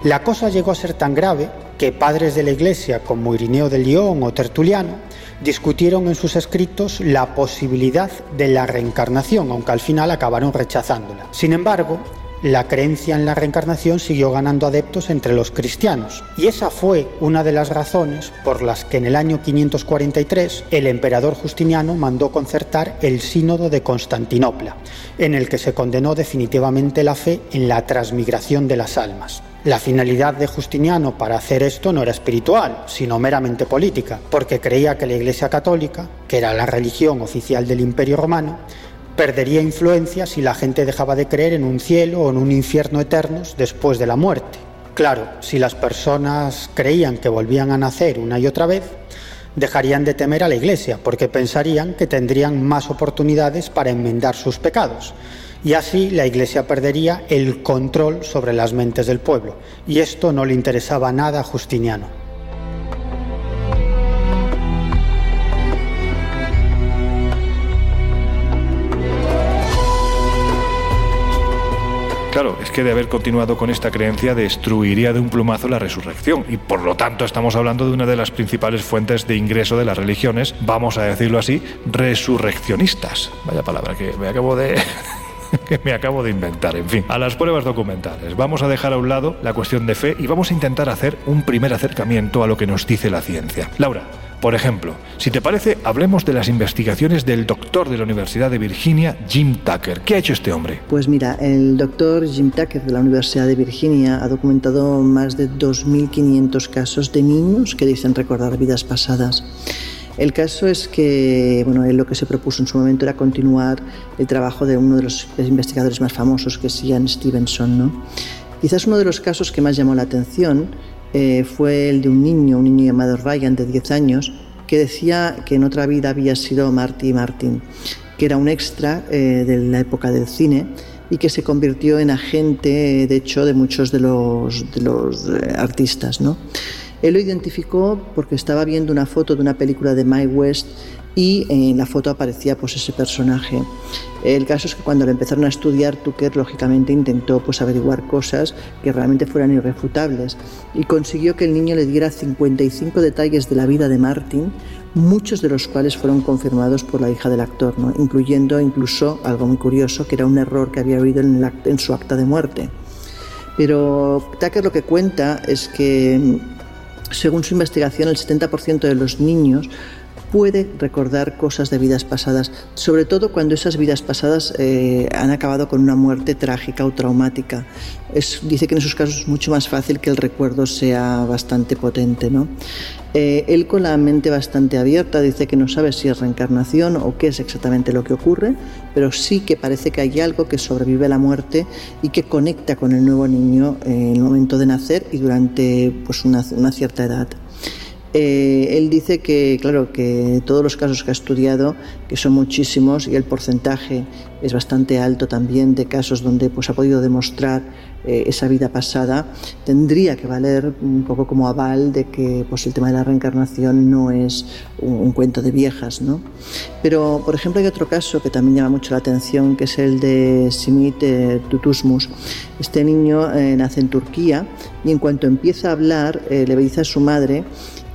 La cosa llegó a ser tan grave que padres de la Iglesia como Irineo de León o Tertuliano discutieron en sus escritos la posibilidad de la reencarnación, aunque al final acabaron rechazándola. Sin embargo, la creencia en la reencarnación siguió ganando adeptos entre los cristianos. Y esa fue una de las razones por las que en el año 543 el emperador Justiniano mandó concertar el Sínodo de Constantinopla, en el que se condenó definitivamente la fe en la transmigración de las almas. La finalidad de Justiniano para hacer esto no era espiritual, sino meramente política, porque creía que la Iglesia Católica, que era la religión oficial del Imperio Romano, perdería influencia si la gente dejaba de creer en un cielo o en un infierno eternos después de la muerte. Claro, si las personas creían que volvían a nacer una y otra vez, dejarían de temer a la Iglesia, porque pensarían que tendrían más oportunidades para enmendar sus pecados. Y así la Iglesia perdería el control sobre las mentes del pueblo. Y esto no le interesaba nada a Justiniano. Claro, es que de haber continuado con esta creencia destruiría de un plumazo la resurrección y por lo tanto estamos hablando de una de las principales fuentes de ingreso de las religiones, vamos a decirlo así, resurreccionistas. Vaya palabra que me acabo de [laughs] que me acabo de inventar. En fin, a las pruebas documentales. Vamos a dejar a un lado la cuestión de fe y vamos a intentar hacer un primer acercamiento a lo que nos dice la ciencia. Laura, por ejemplo, si te parece, hablemos de las investigaciones del doctor de la Universidad de Virginia, Jim Tucker. ¿Qué ha hecho este hombre? Pues mira, el doctor Jim Tucker de la Universidad de Virginia ha documentado más de 2.500 casos de niños que dicen recordar vidas pasadas. El caso es que, bueno, él lo que se propuso en su momento era continuar el trabajo de uno de los investigadores más famosos, que es Ian Stevenson, ¿no? Quizás uno de los casos que más llamó la atención eh, fue el de un niño, un niño llamado Ryan de 10 años, que decía que en otra vida había sido Marty Martin, que era un extra eh, de la época del cine y que se convirtió en agente, de hecho, de muchos de los, de los eh, artistas. ¿no? Él lo identificó porque estaba viendo una foto de una película de Mike West y en la foto aparecía pues ese personaje. El caso es que cuando lo empezaron a estudiar, Tucker lógicamente intentó pues averiguar cosas que realmente fueran irrefutables y consiguió que el niño le diera 55 detalles de la vida de Martin, muchos de los cuales fueron confirmados por la hija del actor, ¿no? incluyendo incluso algo muy curioso, que era un error que había oído en, en su acta de muerte. Pero Tucker lo que cuenta es que, según su investigación, el 70% de los niños puede recordar cosas de vidas pasadas, sobre todo cuando esas vidas pasadas eh, han acabado con una muerte trágica o traumática. Dice que en esos casos es mucho más fácil que el recuerdo sea bastante potente. ¿no? Eh, él con la mente bastante abierta dice que no sabe si es reencarnación o qué es exactamente lo que ocurre, pero sí que parece que hay algo que sobrevive a la muerte y que conecta con el nuevo niño en el momento de nacer y durante pues, una cierta edad. Eh, él dice que, claro, que todos los casos que ha estudiado, que son muchísimos y el porcentaje es bastante alto también de casos donde pues, ha podido demostrar eh, esa vida pasada, tendría que valer un poco como aval de que pues, el tema de la reencarnación no es un, cuento de viejas. ¿no? Pero, por ejemplo, hay otro caso que también llama mucho la atención, que es el de Simit eh, Tutusmus. Este niño nace en Turquía y en cuanto empieza a hablar, le dice a su madre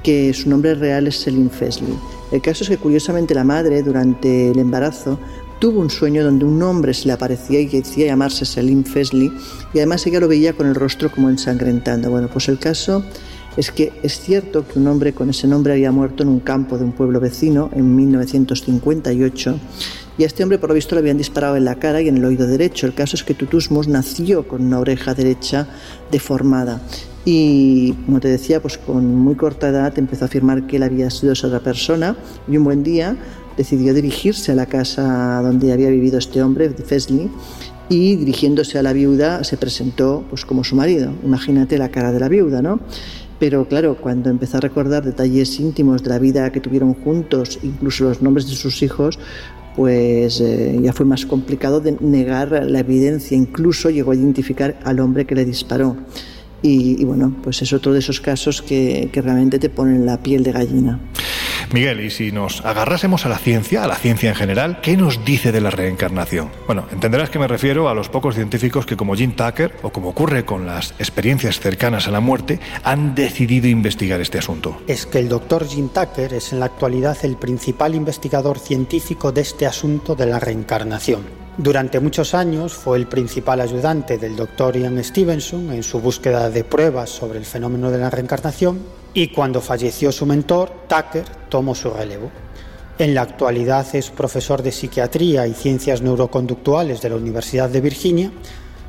que su nombre real es Selim Fesley. El caso es que curiosamente la madre durante el embarazo tuvo un sueño donde un hombre se le aparecía y decía llamarse Selim Fesley y además ella lo veía con el rostro como ensangrentando. Bueno, pues el caso es que es cierto que un hombre con ese nombre había muerto en un campo de un pueblo vecino en 1958 y a este hombre por lo visto le habían disparado en la cara y en el oído derecho. El caso es que Tutusmus nació con una oreja derecha deformada y como te decía, pues con muy corta edad empezó a afirmar que él había sido esa otra persona y un buen día decidió dirigirse a la casa donde había vivido este hombre, Fesley, y dirigiéndose a la viuda se presentó pues como su marido. Imagínate la cara de la viuda, ¿no? Pero claro, cuando empezó a recordar detalles íntimos de la vida que tuvieron juntos, incluso los nombres de sus hijos, pues eh, ya fue más complicado de negar la evidencia. Incluso llegó a identificar al hombre que le disparó. Y, bueno, pues es otro de esos casos que, que realmente te ponen la piel de gallina. Miguel, y si nos agarrásemos a la ciencia, a la ciencia en general, ¿qué nos dice de la reencarnación? Bueno, entenderás que me refiero a los pocos científicos que como Jim Tucker, o como ocurre con las experiencias cercanas a la muerte, han decidido investigar este asunto. Es que el doctor Jim Tucker es en la actualidad el principal investigador científico de este asunto de la reencarnación. Durante muchos años fue el principal ayudante del doctor Ian Stevenson en su búsqueda de pruebas sobre el fenómeno de la reencarnación y cuando falleció su mentor, Tucker tomó su relevo. En la actualidad es profesor de psiquiatría y ciencias neuroconductuales de la Universidad de Virginia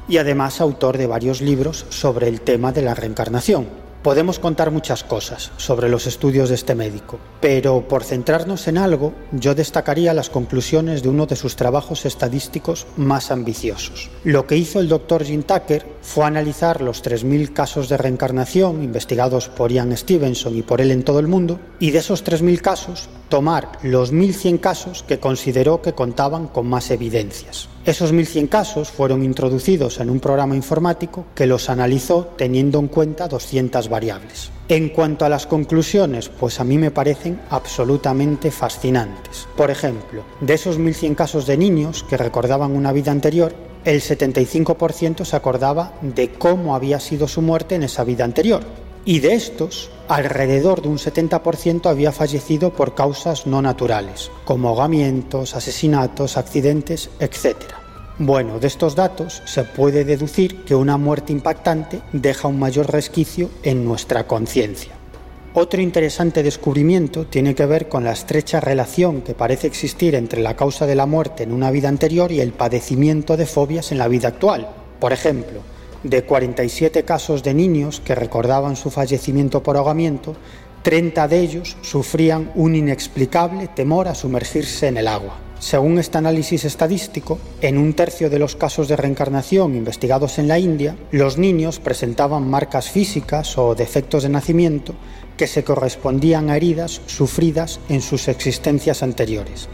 y además autor de varios libros sobre el tema de la reencarnación. Podemos contar muchas cosas sobre los estudios de este médico, pero por centrarnos en algo, yo destacaría las conclusiones de uno de sus trabajos estadísticos más ambiciosos. Lo que hizo el doctor Jim Tucker fue analizar los 3.000 casos de reencarnación investigados por Ian Stevenson y por él en todo el mundo, y de esos 3.000 casos, tomar los 1.100 casos que consideró que contaban con más evidencias. Esos 1.100 casos fueron introducidos en un programa informático que los analizó teniendo en cuenta 200 variables. En cuanto a las conclusiones, pues a mí me parecen absolutamente fascinantes. Por ejemplo, de esos 1.100 casos de niños que recordaban una vida anterior, el 75% se acordaba de cómo había sido su muerte en esa vida anterior. Y de estos, alrededor de un 70% había fallecido por causas no naturales, como ahogamientos, asesinatos, accidentes, etc. Bueno, de estos datos se puede deducir que una muerte impactante deja un mayor resquicio en nuestra conciencia. Otro interesante descubrimiento tiene que ver con la estrecha relación que parece existir entre la causa de la muerte en una vida anterior y el padecimiento de fobias en la vida actual. Por ejemplo, de 47 casos de niños que recordaban su fallecimiento por ahogamiento, 30 de ellos sufrían un inexplicable temor a sumergirse en el agua. Según este análisis estadístico, en un tercio de los casos de reencarnación investigados en la India, los niños presentaban marcas físicas o defectos de nacimiento que se correspondían a heridas sufridas en sus existencias anteriores.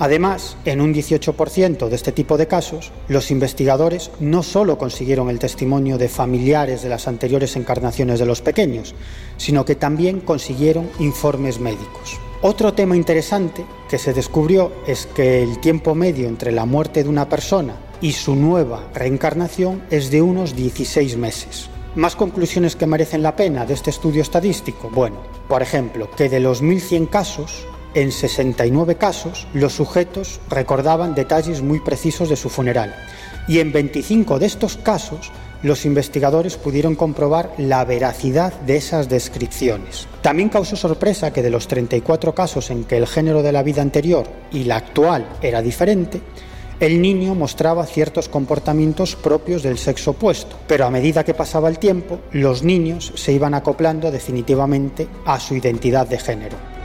Además, en un 18% de este tipo de casos, los investigadores no solo consiguieron el testimonio de familiares de las anteriores encarnaciones de los pequeños, sino que también consiguieron informes médicos. Otro tema interesante que se descubrió es que el tiempo medio entre la muerte de una persona y su nueva reencarnación es de unos 16 meses. ¿Más conclusiones que merecen la pena de este estudio estadístico? Bueno, por ejemplo, que de los 1.100 casos, en 69 casos, los sujetos recordaban detalles muy precisos de su funeral. Y en 25 de estos casos, los investigadores pudieron comprobar la veracidad de esas descripciones. También causó sorpresa que de los 34 casos en que el género de la vida anterior y la actual era diferente, el niño mostraba ciertos comportamientos propios del sexo opuesto, pero a medida que pasaba el tiempo, los niños se iban acoplando definitivamente a su identidad de género.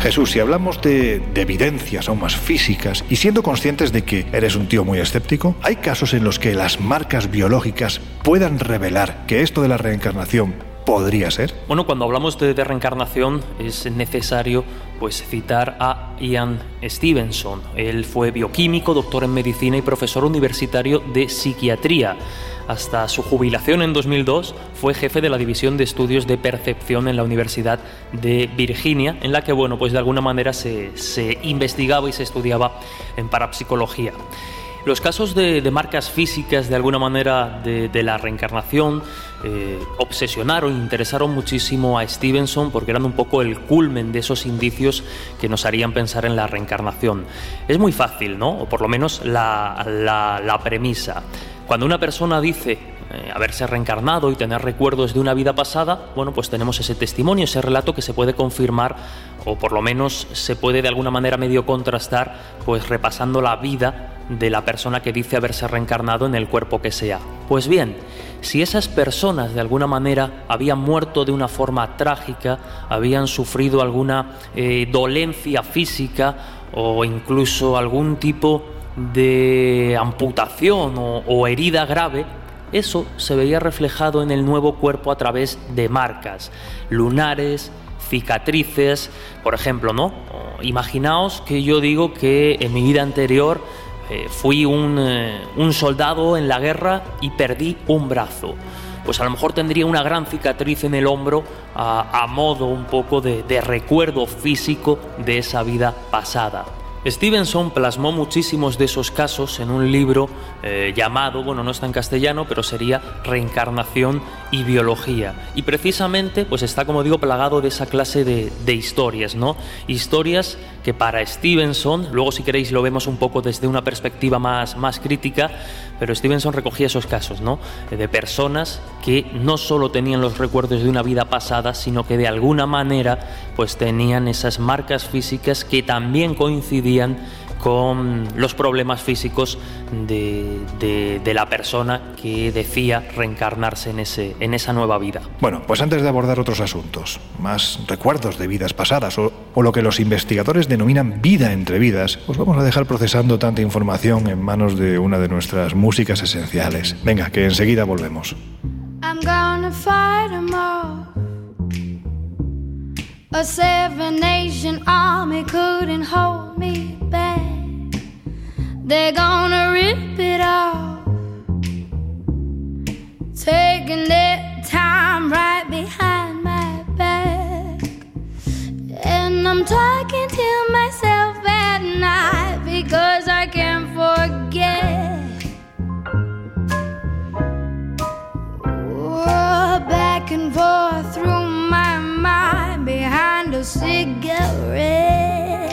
Jesús, si hablamos de, evidencias aún más físicas y siendo conscientes de que eres un tío muy escéptico, ¿hay casos en los que las marcas biológicas puedan revelar que esto de la reencarnación podría ser? Bueno, cuando hablamos de, reencarnación es necesario pues citar a Ian Stevenson. Él fue bioquímico, doctor en medicina y profesor universitario de psiquiatría. Hasta su jubilación en 2002 fue jefe de la División de Estudios de Percepción en la Universidad de Virginia, en la que, bueno, pues de alguna manera se, investigaba y se estudiaba en parapsicología. Los casos de, marcas físicas, de alguna manera, de, la reencarnación, eh, obsesionaron, interesaron muchísimo a Stevenson porque eran un poco el culmen de esos indicios que nos harían pensar en la reencarnación. Es muy fácil, ¿no? O por lo menos la, premisa. Cuando una persona dice eh, haberse reencarnado y tener recuerdos de una vida pasada, bueno, pues tenemos ese testimonio, ese relato que se puede confirmar o por lo menos se puede de alguna manera medio contrastar, pues repasando la vida de la persona que dice haberse reencarnado en el cuerpo que sea. Pues bien, si esas personas de alguna manera habían muerto de una forma trágica, habían sufrido alguna eh, dolencia física o incluso algún tipo de amputación o, herida grave, eso se veía reflejado en el nuevo cuerpo a través de marcas, lunares, cicatrices, por ejemplo, ¿no? Imaginaos que yo digo que en mi vida anterior eh, fui eh, un, soldado en la guerra y perdí un brazo. Pues a lo mejor tendría una gran cicatriz en el hombro a, modo un poco de recuerdo físico de esa vida pasada. Stevenson plasmó muchísimos de esos casos en un libro eh, llamado, bueno, no está en castellano, pero sería Reencarnación y biología. Y precisamente pues está, como digo, plagado de esa clase de, historias, ¿no? Historias que para Stevenson, luego si queréis lo vemos un poco desde una perspectiva más, crítica, pero Stevenson recogía esos casos, ¿no? De personas que no solo tenían los recuerdos de una vida pasada, sino que de alguna manera pues tenían esas marcas físicas que también coincidían con los problemas físicos de, de, la persona que decía reencarnarse en, ese, en esa nueva vida. Bueno, pues antes de abordar otros asuntos, más recuerdos de vidas pasadas o, o lo que los investigadores denominan vida entre vidas, os vamos a dejar procesando tanta información en manos de una de nuestras músicas esenciales. Venga, que enseguida volvemos. I'm gonna fight em. A seven nation army couldn't hold me back. They're gonna rip it off, taking their time right behind my back. And I'm talking to myself at night because I can't forget. Oh, back and forth through behind a cigarette.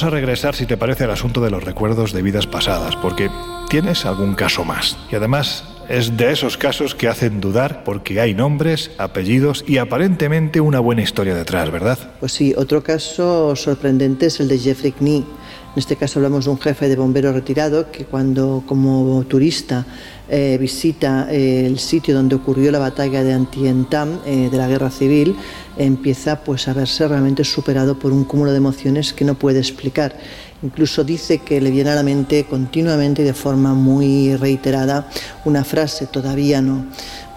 Vamos a regresar, si te parece, al asunto de los recuerdos de vidas pasadas, porque tienes algún caso más. Y además, Es de esos casos que hacen dudar porque hay nombres, apellidos y aparentemente una buena historia detrás, ¿verdad? Pues sí, otro caso sorprendente es el de Jeffrey Knee. En este caso hablamos de un jefe de bomberos retirado que cuando como turista eh, visita eh, el sitio donde ocurrió la batalla de Antietam eh, de la guerra civil, empieza pues a verse realmente superado por un cúmulo de emociones que no puede explicar. Incluso dice que le viene a la mente continuamente y de forma muy reiterada una frase, todavía no.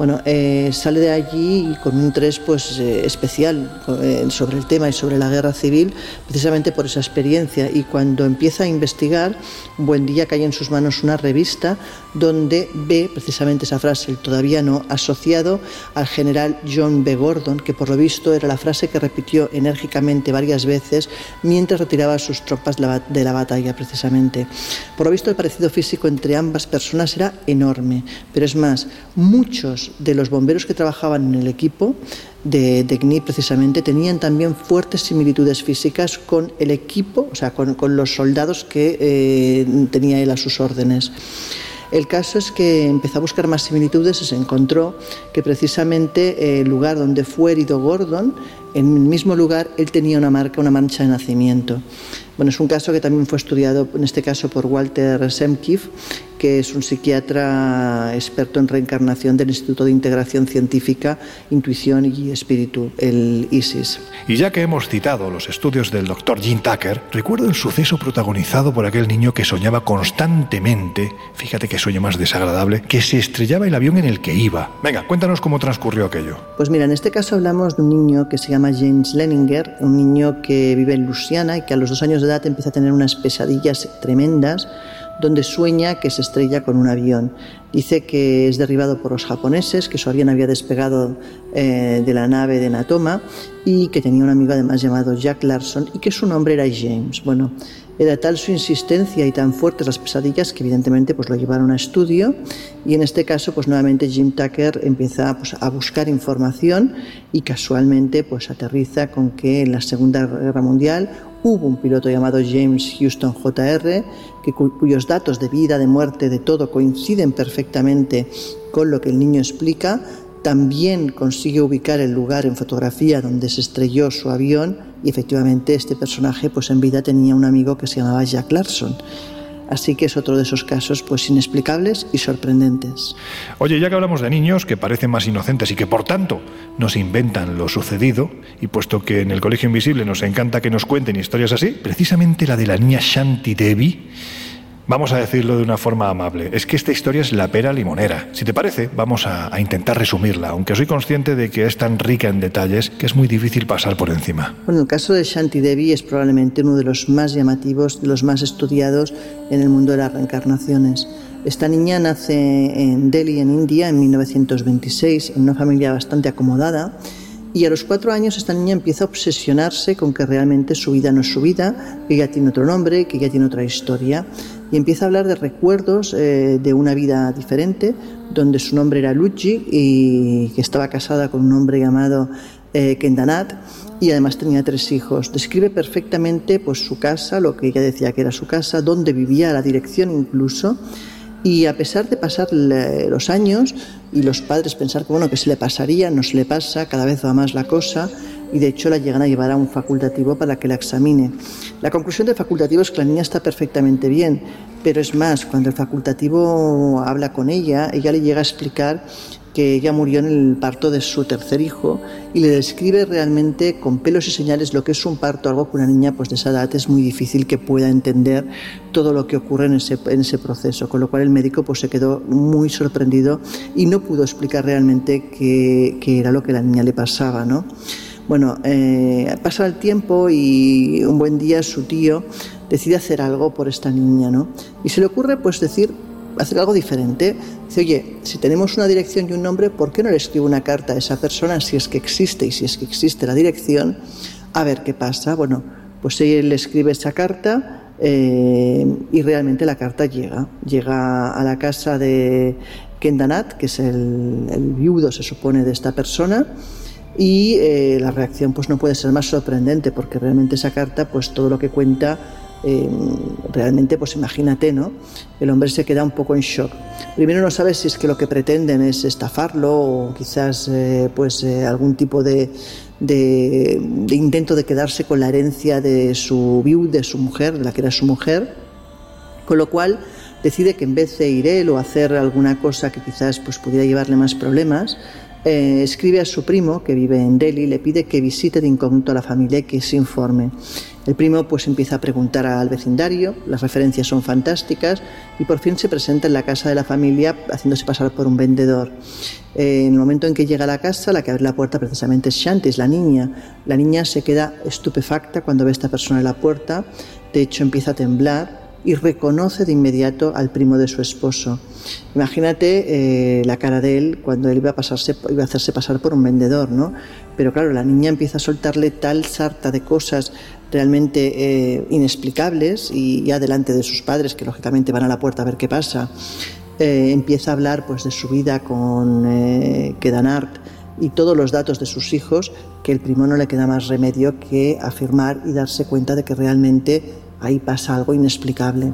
Bueno, eh, sale de allí con un interés pues, eh, especial eh, sobre el tema y sobre la guerra civil, precisamente por esa experiencia. Y cuando empieza a investigar, buen día cae en sus manos una revista donde ve precisamente esa frase, el todavía no, asociado al general John B. Gordon, que por lo visto era la frase que repitió enérgicamente varias veces mientras retiraba a sus tropas de la batalla, precisamente. Por lo visto, el parecido físico entre ambas personas era enorme, pero es más, muchos de los bomberos que trabajaban en el equipo de, de precisamente tenían también fuertes similitudes físicas con el equipo, o sea, con, los soldados que eh, tenía él a sus órdenes. El caso es que empezó a buscar más similitudes y se encontró que precisamente el lugar donde fue herido Gordon, en el mismo lugar, él tenía una marca, una mancha de nacimiento. Bueno, es un caso que también fue estudiado, en este caso, por Walter Semkiv, que es un psiquiatra experto en reencarnación del Instituto de Integración Científica, Intuición y Espíritu, el ISIS. Y ya que hemos citado los estudios del doctor Jim Tucker, recuerdo el suceso protagonizado por aquel niño que soñaba constantemente, fíjate qué sueño más desagradable, que se estrellaba el avión en el que iba. Venga, cuéntanos cómo transcurrió aquello. Pues mira, en este caso hablamos de un niño que se llama James Leninger, un niño que vive en Luisiana y que a los dos años de edad empieza a tener unas pesadillas tremendas donde sueña que se estrella con un avión. Dice que es derribado por los japoneses, que su avión había despegado eh, de la nave de Natoma y que tenía un amigo además llamado Jack Larson y que su nombre era James. Bueno, era tal su insistencia y tan fuertes las pesadillas que evidentemente pues lo llevaron a estudio. Y en este caso pues nuevamente Jim Tucker empieza pues, a buscar información y casualmente pues aterriza con que en la Segunda Guerra Mundial hubo un piloto llamado James Houston JR que, cuyos datos de vida, de muerte, de todo coinciden perfectamente con lo que el niño explica, también consigue ubicar el lugar en fotografía donde se estrelló su avión y efectivamente este personaje pues en vida tenía un amigo que se llamaba Jack Larson. Así que es otro de esos casos pues inexplicables y sorprendentes. Oye, ya que hablamos de niños que parecen más inocentes y que por tanto nos inventan lo sucedido, y puesto que en el Colegio Invisible nos encanta que nos cuenten historias así, precisamente la de la niña Shanti Devi Vamos a decirlo de una forma amable. Es que esta historia es la pera limonera. Si te parece, vamos a, intentar resumirla, aunque soy consciente de que es tan rica en detalles que es muy difícil pasar por encima. Bueno, el caso de Shanti Devi es probablemente uno de los más llamativos, de los más estudiados en el mundo de las reencarnaciones. Esta niña nace en Delhi, en India, en 1926, en una familia bastante acomodada. Y a los cuatro años esta niña empieza a obsesionarse con que realmente su vida no es su vida, que ya tiene otro nombre, que ya tiene otra historia y empieza a hablar de recuerdos eh, de una vida diferente, donde su nombre era Luigi y que estaba casada con un hombre llamado eh, Kendanat y además tenía tres hijos. Describe perfectamente pues, su casa, lo que ella decía que era su casa, dónde vivía, la dirección incluso. Y a pesar de pasar los años y los padres pensar que bueno que se le pasaría, no se le pasa, cada vez va más la cosa, y de hecho la llegan a llevar a un facultativo para que la examine. La conclusión del facultativo es que la niña está perfectamente bien, pero es más, cuando el facultativo habla con ella, ella le llega a explicar que ella murió en el parto de su tercer hijo y le describe realmente con pelos y señales lo que es un parto, algo que una niña pues de esa edad es muy difícil que pueda entender todo lo que ocurre en ese, en ese proceso, con lo cual el médico pues se quedó muy sorprendido y no pudo explicar realmente qué, qué era lo que a la niña le pasaba, ¿no? Bueno, eh, pasa el tiempo y un buen día su tío decide hacer algo por esta niña, ¿no? Y se le ocurre, pues, decir, hacer algo diferente. Dice, oye, si tenemos una dirección y un nombre, ¿por qué no le escribo una carta a esa persona si es que existe y si es que existe la dirección? A ver qué pasa. Bueno, pues él le escribe esa carta eh, y realmente la carta llega. Llega a la casa de Kendanat, que es el, el viudo, se supone, de esta persona y eh, la reacción pues no puede ser más sorprendente porque realmente esa carta pues todo lo que cuenta eh, realmente, pues imagínate, ¿no? El hombre se queda un poco en shock. Primero no sabe si es que lo que pretenden es estafarlo o quizás eh, pues algún tipo de, de, intento de quedarse con la herencia de su viuda, de su mujer, de la que era su mujer, con lo cual decide que en vez de ir él o hacer alguna cosa que quizás pues pudiera llevarle más problemas, eh, escribe a su primo que vive en Delhi, le pide que visite de incógnito a la familia y que se informe. El primo pues empieza a preguntar al vecindario, las referencias son fantásticas y por fin se presenta en la casa de la familia haciéndose pasar por un vendedor. Eh, en el momento en que llega a la casa, la que abre la puerta precisamente es Shanti, es la niña. La niña se queda estupefacta cuando ve a esta persona en la puerta, de hecho empieza a temblar y reconoce de inmediato al primo de su esposo. Imagínate eh, la cara de él cuando él iba a, pasarse, iba a hacerse pasar por un vendedor, ¿no? Pero claro, la niña empieza a soltarle tal sarta de cosas realmente eh, inexplicables y ya delante de sus padres, que lógicamente van a la puerta a ver qué pasa, eh, empieza a hablar pues de su vida con Kedanart y todos los datos de sus hijos, que el primo no le queda más remedio que afirmar y darse cuenta de que realmente ahí pasa algo inexplicable.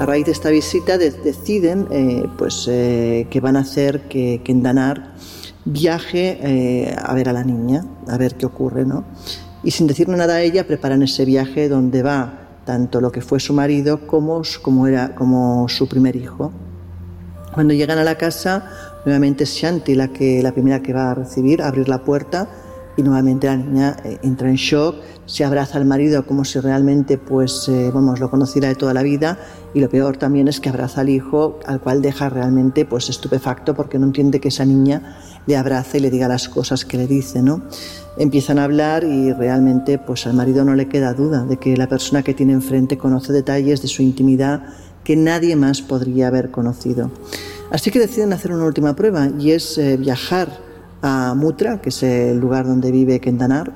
A raíz de esta visita deciden eh, pues, eh, que van a hacer que Kendanar viaje eh, a ver a la niña, a ver qué ocurre, ¿no? Y sin decirle nada a ella, preparan ese viaje donde va tanto lo que fue su marido como, como, era, como su primer hijo. Cuando llegan a la casa, nuevamente es Shanti la, que, la primera que va a recibir, a abrir la puerta y nuevamente la niña eh, entra en shock, se abraza al marido como si realmente pues eh, vamos lo conociera de toda la vida y lo peor también es que abraza al hijo al cual deja realmente pues estupefacto porque no entiende que esa niña le abrace y le diga las cosas que le dice, ¿no? Empiezan a hablar y realmente pues al marido no le queda duda de que la persona que tiene enfrente conoce detalles de su intimidad que nadie más podría haber conocido. Así que deciden hacer una última prueba y es eh, viajar a Mutra, que es el lugar donde vive Kendanar,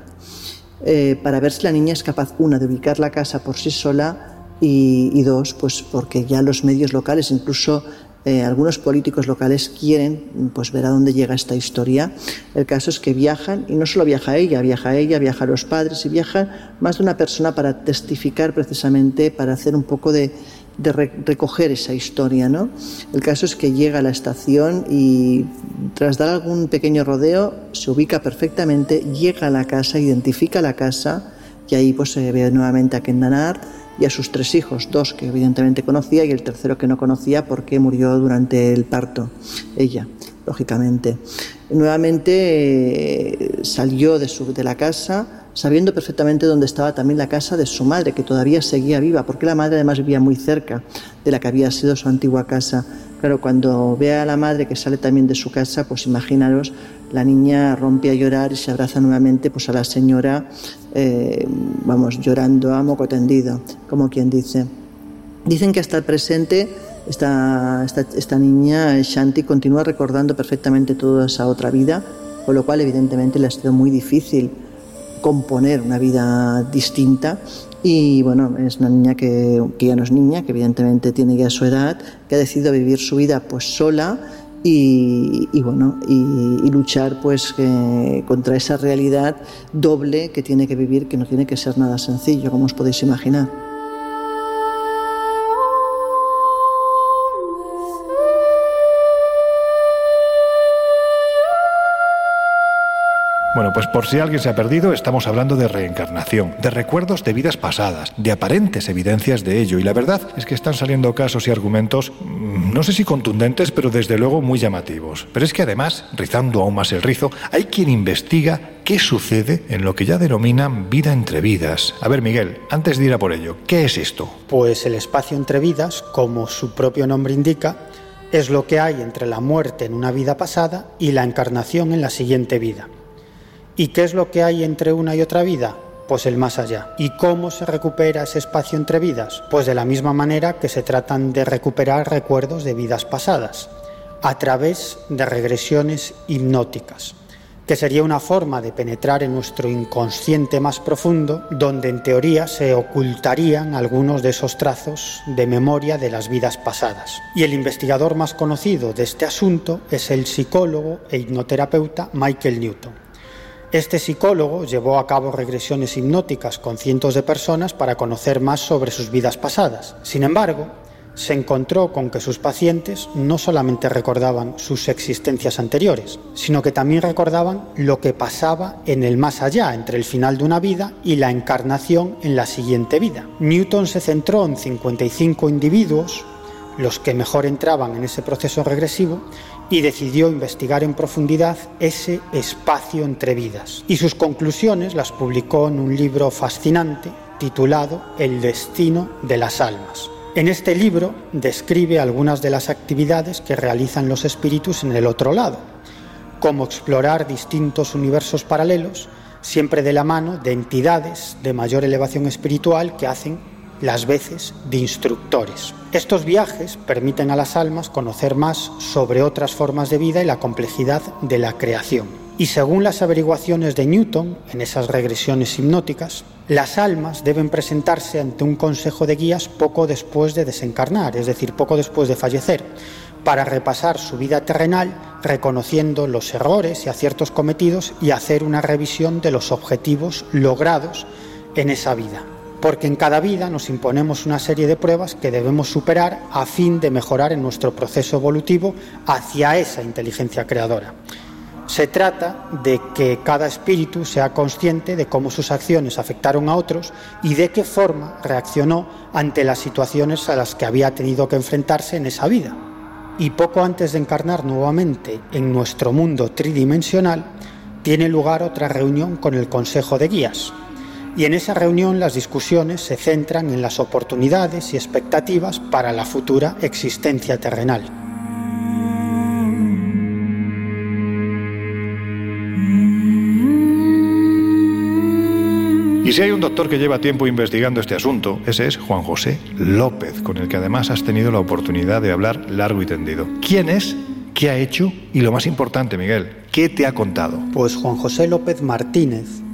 eh, para ver si la niña es capaz, una, de ubicar la casa por sí sola y, dos, pues porque ya los medios locales, incluso eh, algunos políticos locales quieren pues ver a dónde llega esta historia. El caso es que viajan, y no solo viaja ella, viaja ella, viaja los padres, y viaja más de una persona para testificar precisamente, para hacer un poco de, de recoger esa historia. ¿no? El caso es que llega a la estación y tras dar algún pequeño rodeo se ubica perfectamente, llega a la casa, identifica la casa y ahí pues se ve nuevamente a Kendanar y a sus tres hijos, dos que evidentemente conocía y el tercero que no conocía porque murió durante el parto, ella, lógicamente. Nuevamente eh, salió de, su, de la casa, sabiendo perfectamente dónde estaba también la casa de su madre, que todavía seguía viva, porque la madre además vivía muy cerca de la que había sido su antigua casa. Claro, cuando ve a la madre que sale también de su casa, pues imaginaros, la niña rompe a llorar y se abraza nuevamente pues a la señora, eh, vamos, llorando a moco tendido, como quien dice. Dicen que hasta el presente esta, esta, esta niña, Shanti, continúa recordando perfectamente toda esa otra vida, con lo cual evidentemente le ha sido muy difícil componer una vida distinta y bueno, es una niña que, ya no es niña, que evidentemente tiene ya su edad, que ha decidido vivir su vida pues sola y, bueno, y, luchar pues contra esa realidad doble que tiene que vivir, que no tiene que ser nada sencillo, como os podéis imaginar. Bueno, pues por si alguien se ha perdido, estamos hablando de reencarnación, de recuerdos de vidas pasadas, de aparentes evidencias de ello. Y la verdad es que están saliendo casos y argumentos, mm, no sé si contundentes, pero desde luego muy llamativos. Pero es que además, rizando aún más el rizo, hay quien investiga qué sucede en lo que ya denominan vida entre vidas. A ver, Miguel, antes de ir a por ello, ¿qué es esto? Pues el espacio entre vidas, como su propio nombre indica, es lo que hay entre la muerte en una vida pasada y la encarnación en la siguiente vida. ¿Y qué es lo que hay entre una y otra vida? Pues el más allá. ¿Y cómo se recupera ese espacio entre vidas? Pues de la misma manera que se tratan de recuperar recuerdos de vidas pasadas, a través de regresiones hipnóticas. que sería una forma de penetrar en nuestro inconsciente más profundo, donde en teoría se ocultarían algunos de esos trazos de memoria de las vidas pasadas. Y el investigador más conocido de este asunto es el psicólogo e hipnoterapeuta Michael Newton. Este psicólogo llevó a cabo regresiones hipnóticas con cientos de personas para conocer más sobre sus vidas pasadas. Sin embargo, se encontró con que sus pacientes no solamente recordaban sus existencias anteriores, sino que también recordaban lo que pasaba en el más allá, entre el final de una vida y la encarnación en la siguiente vida. Newton se centró en 55 individuos, los que mejor entraban en ese proceso regresivo, y decidió investigar en profundidad ese espacio entre vidas. Y sus conclusiones las publicó en un libro fascinante titulado El destino de las almas. En este libro describe algunas de las actividades que realizan los espíritus en el otro lado, como explorar distintos universos paralelos, siempre de la mano de entidades de mayor elevación espiritual que hacen las veces de instructores. Estos viajes permiten a las almas conocer más sobre otras formas de vida y la complejidad de la creación. Y según las averiguaciones de Newton en esas regresiones hipnóticas, las almas deben presentarse ante un consejo de guías poco después de desencarnar, es decir, poco después de fallecer, para repasar su vida terrenal, reconociendo los errores y aciertos cometidos y hacer una revisión de los objetivos logrados en esa vida. Porque en cada vida nos imponemos una serie de pruebas que debemos superar a fin de mejorar en nuestro proceso evolutivo hacia esa inteligencia creadora. Se trata de que cada espíritu sea consciente de cómo sus acciones afectaron a otros y de qué forma reaccionó ante las situaciones a las que había tenido que enfrentarse en esa vida. Y poco antes de encarnar nuevamente en nuestro mundo tridimensional, tiene lugar otra reunión con el Consejo de Guías. Y en esa reunión las discusiones se centran en las oportunidades y expectativas para la futura existencia terrenal. Y si hay un doctor que lleva tiempo investigando este asunto, ese es Juan José López, con el que además has tenido la oportunidad de hablar largo y tendido. ¿Quién es? ¿Qué ha hecho? Y lo más importante, Miguel, ¿qué te ha contado? Pues Juan José López Martínez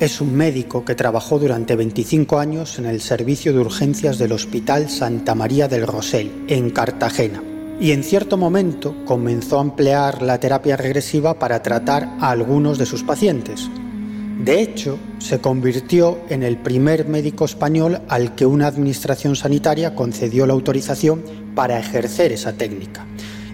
es un médico que trabajó durante 25 años en el servicio de urgencias del Hospital Santa María del Rosell, en Cartagena. Y en cierto momento comenzó a emplear la terapia regresiva para tratar a algunos de sus pacientes, de hecho, se convirtió en el primer médico español al que una administración sanitaria concedió la autorización para ejercer esa técnica.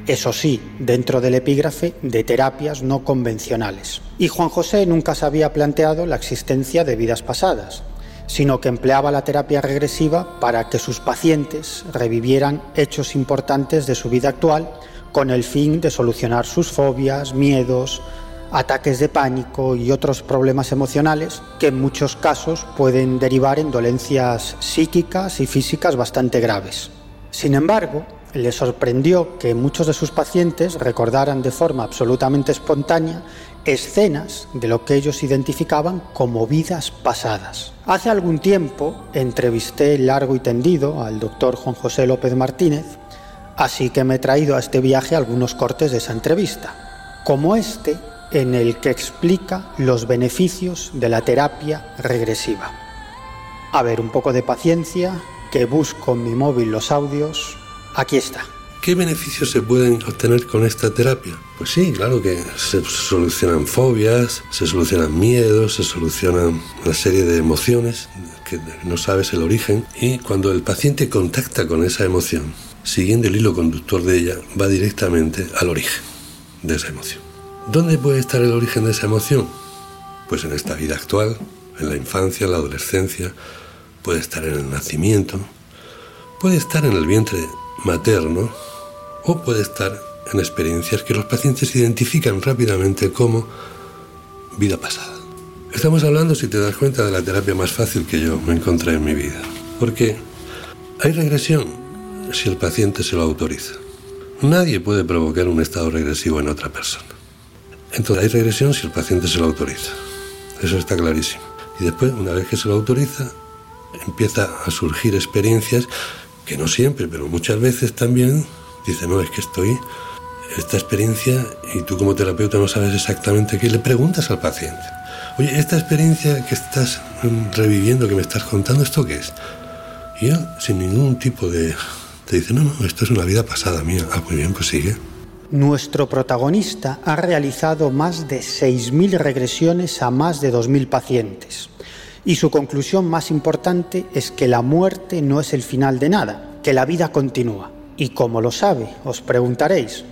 Eso sí, dentro del epígrafe de terapias no convencionales. Y Juan José nunca se había planteado la existencia de vidas pasadas, sino que empleaba la terapia regresiva para que sus pacientes revivieran hechos importantes de su vida actual con el fin de solucionar sus fobias, miedos, ataques de pánico y otros problemas emocionales que en muchos casos pueden derivar en dolencias psíquicas y físicas bastante graves. Sin embargo, le sorprendió que muchos de sus pacientes recordaran de forma absolutamente espontánea escenas de lo que ellos identificaban como vidas pasadas. Hace algún tiempo entrevisté largo y tendido al doctor Juan José López Martínez, así que me he traído a este viaje algunos cortes de esa entrevista. Como este, en el que explica los beneficios de la terapia regresiva. A ver, un poco de paciencia, que busco en mi móvil los audios. Aquí está. ¿Qué beneficios se pueden obtener con esta terapia? Pues sí, claro que se solucionan fobias, se solucionan miedos, se solucionan una serie de emociones que no sabes el origen y cuando el paciente contacta con esa emoción, siguiendo el hilo conductor de ella, va directamente al origen de esa emoción. ¿Dónde puede estar el origen de esa emoción? Pues en esta vida actual, en la infancia, en la adolescencia, puede estar en el nacimiento, puede estar en el vientre materno o puede estar en experiencias que los pacientes identifican rápidamente como vida pasada. Estamos hablando, si te das cuenta, de la terapia más fácil que yo me encontré en mi vida. Porque hay regresión si el paciente se lo autoriza. Nadie puede provocar un estado regresivo en otra persona. Entonces hay regresión si el paciente se lo autoriza. Eso está clarísimo. Y después, una vez que se lo autoriza, empieza a surgir experiencias que no siempre, pero muchas veces también dice, no, es que estoy esta experiencia y tú como terapeuta no sabes exactamente qué, le preguntas al paciente. Oye, esta experiencia que estás reviviendo, que me estás contando, ¿esto qué es? Y él, sin ningún tipo de... te dice, no, no, esto es una vida pasada mía. Ah, muy bien, pues sigue. Nuestro protagonista ha realizado más de 6.000 regresiones a más de 2.000 pacientes. Y su conclusión más importante es que la muerte no es el final de nada, que la vida continúa. ¿Y cómo lo sabe? Os preguntaréis.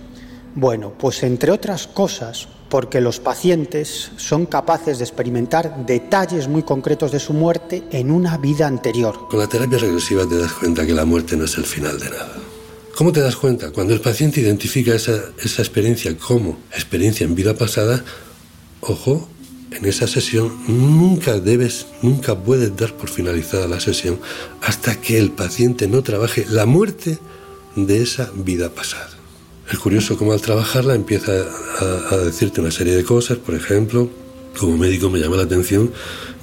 Bueno, pues entre otras cosas, porque los pacientes son capaces de experimentar detalles muy concretos de su muerte en una vida anterior. Con la terapia regresiva te das cuenta que la muerte no es el final de nada. ¿Cómo te das cuenta? Cuando el paciente identifica esa, experiencia como experiencia en vida pasada, ojo, en esa sesión nunca debes, nunca puedes dar por finalizada la sesión hasta que el paciente no trabaje la muerte de esa vida pasada. Es curioso cómo al trabajarla empieza a, decirte una serie de cosas, por ejemplo, como médico me llama la atención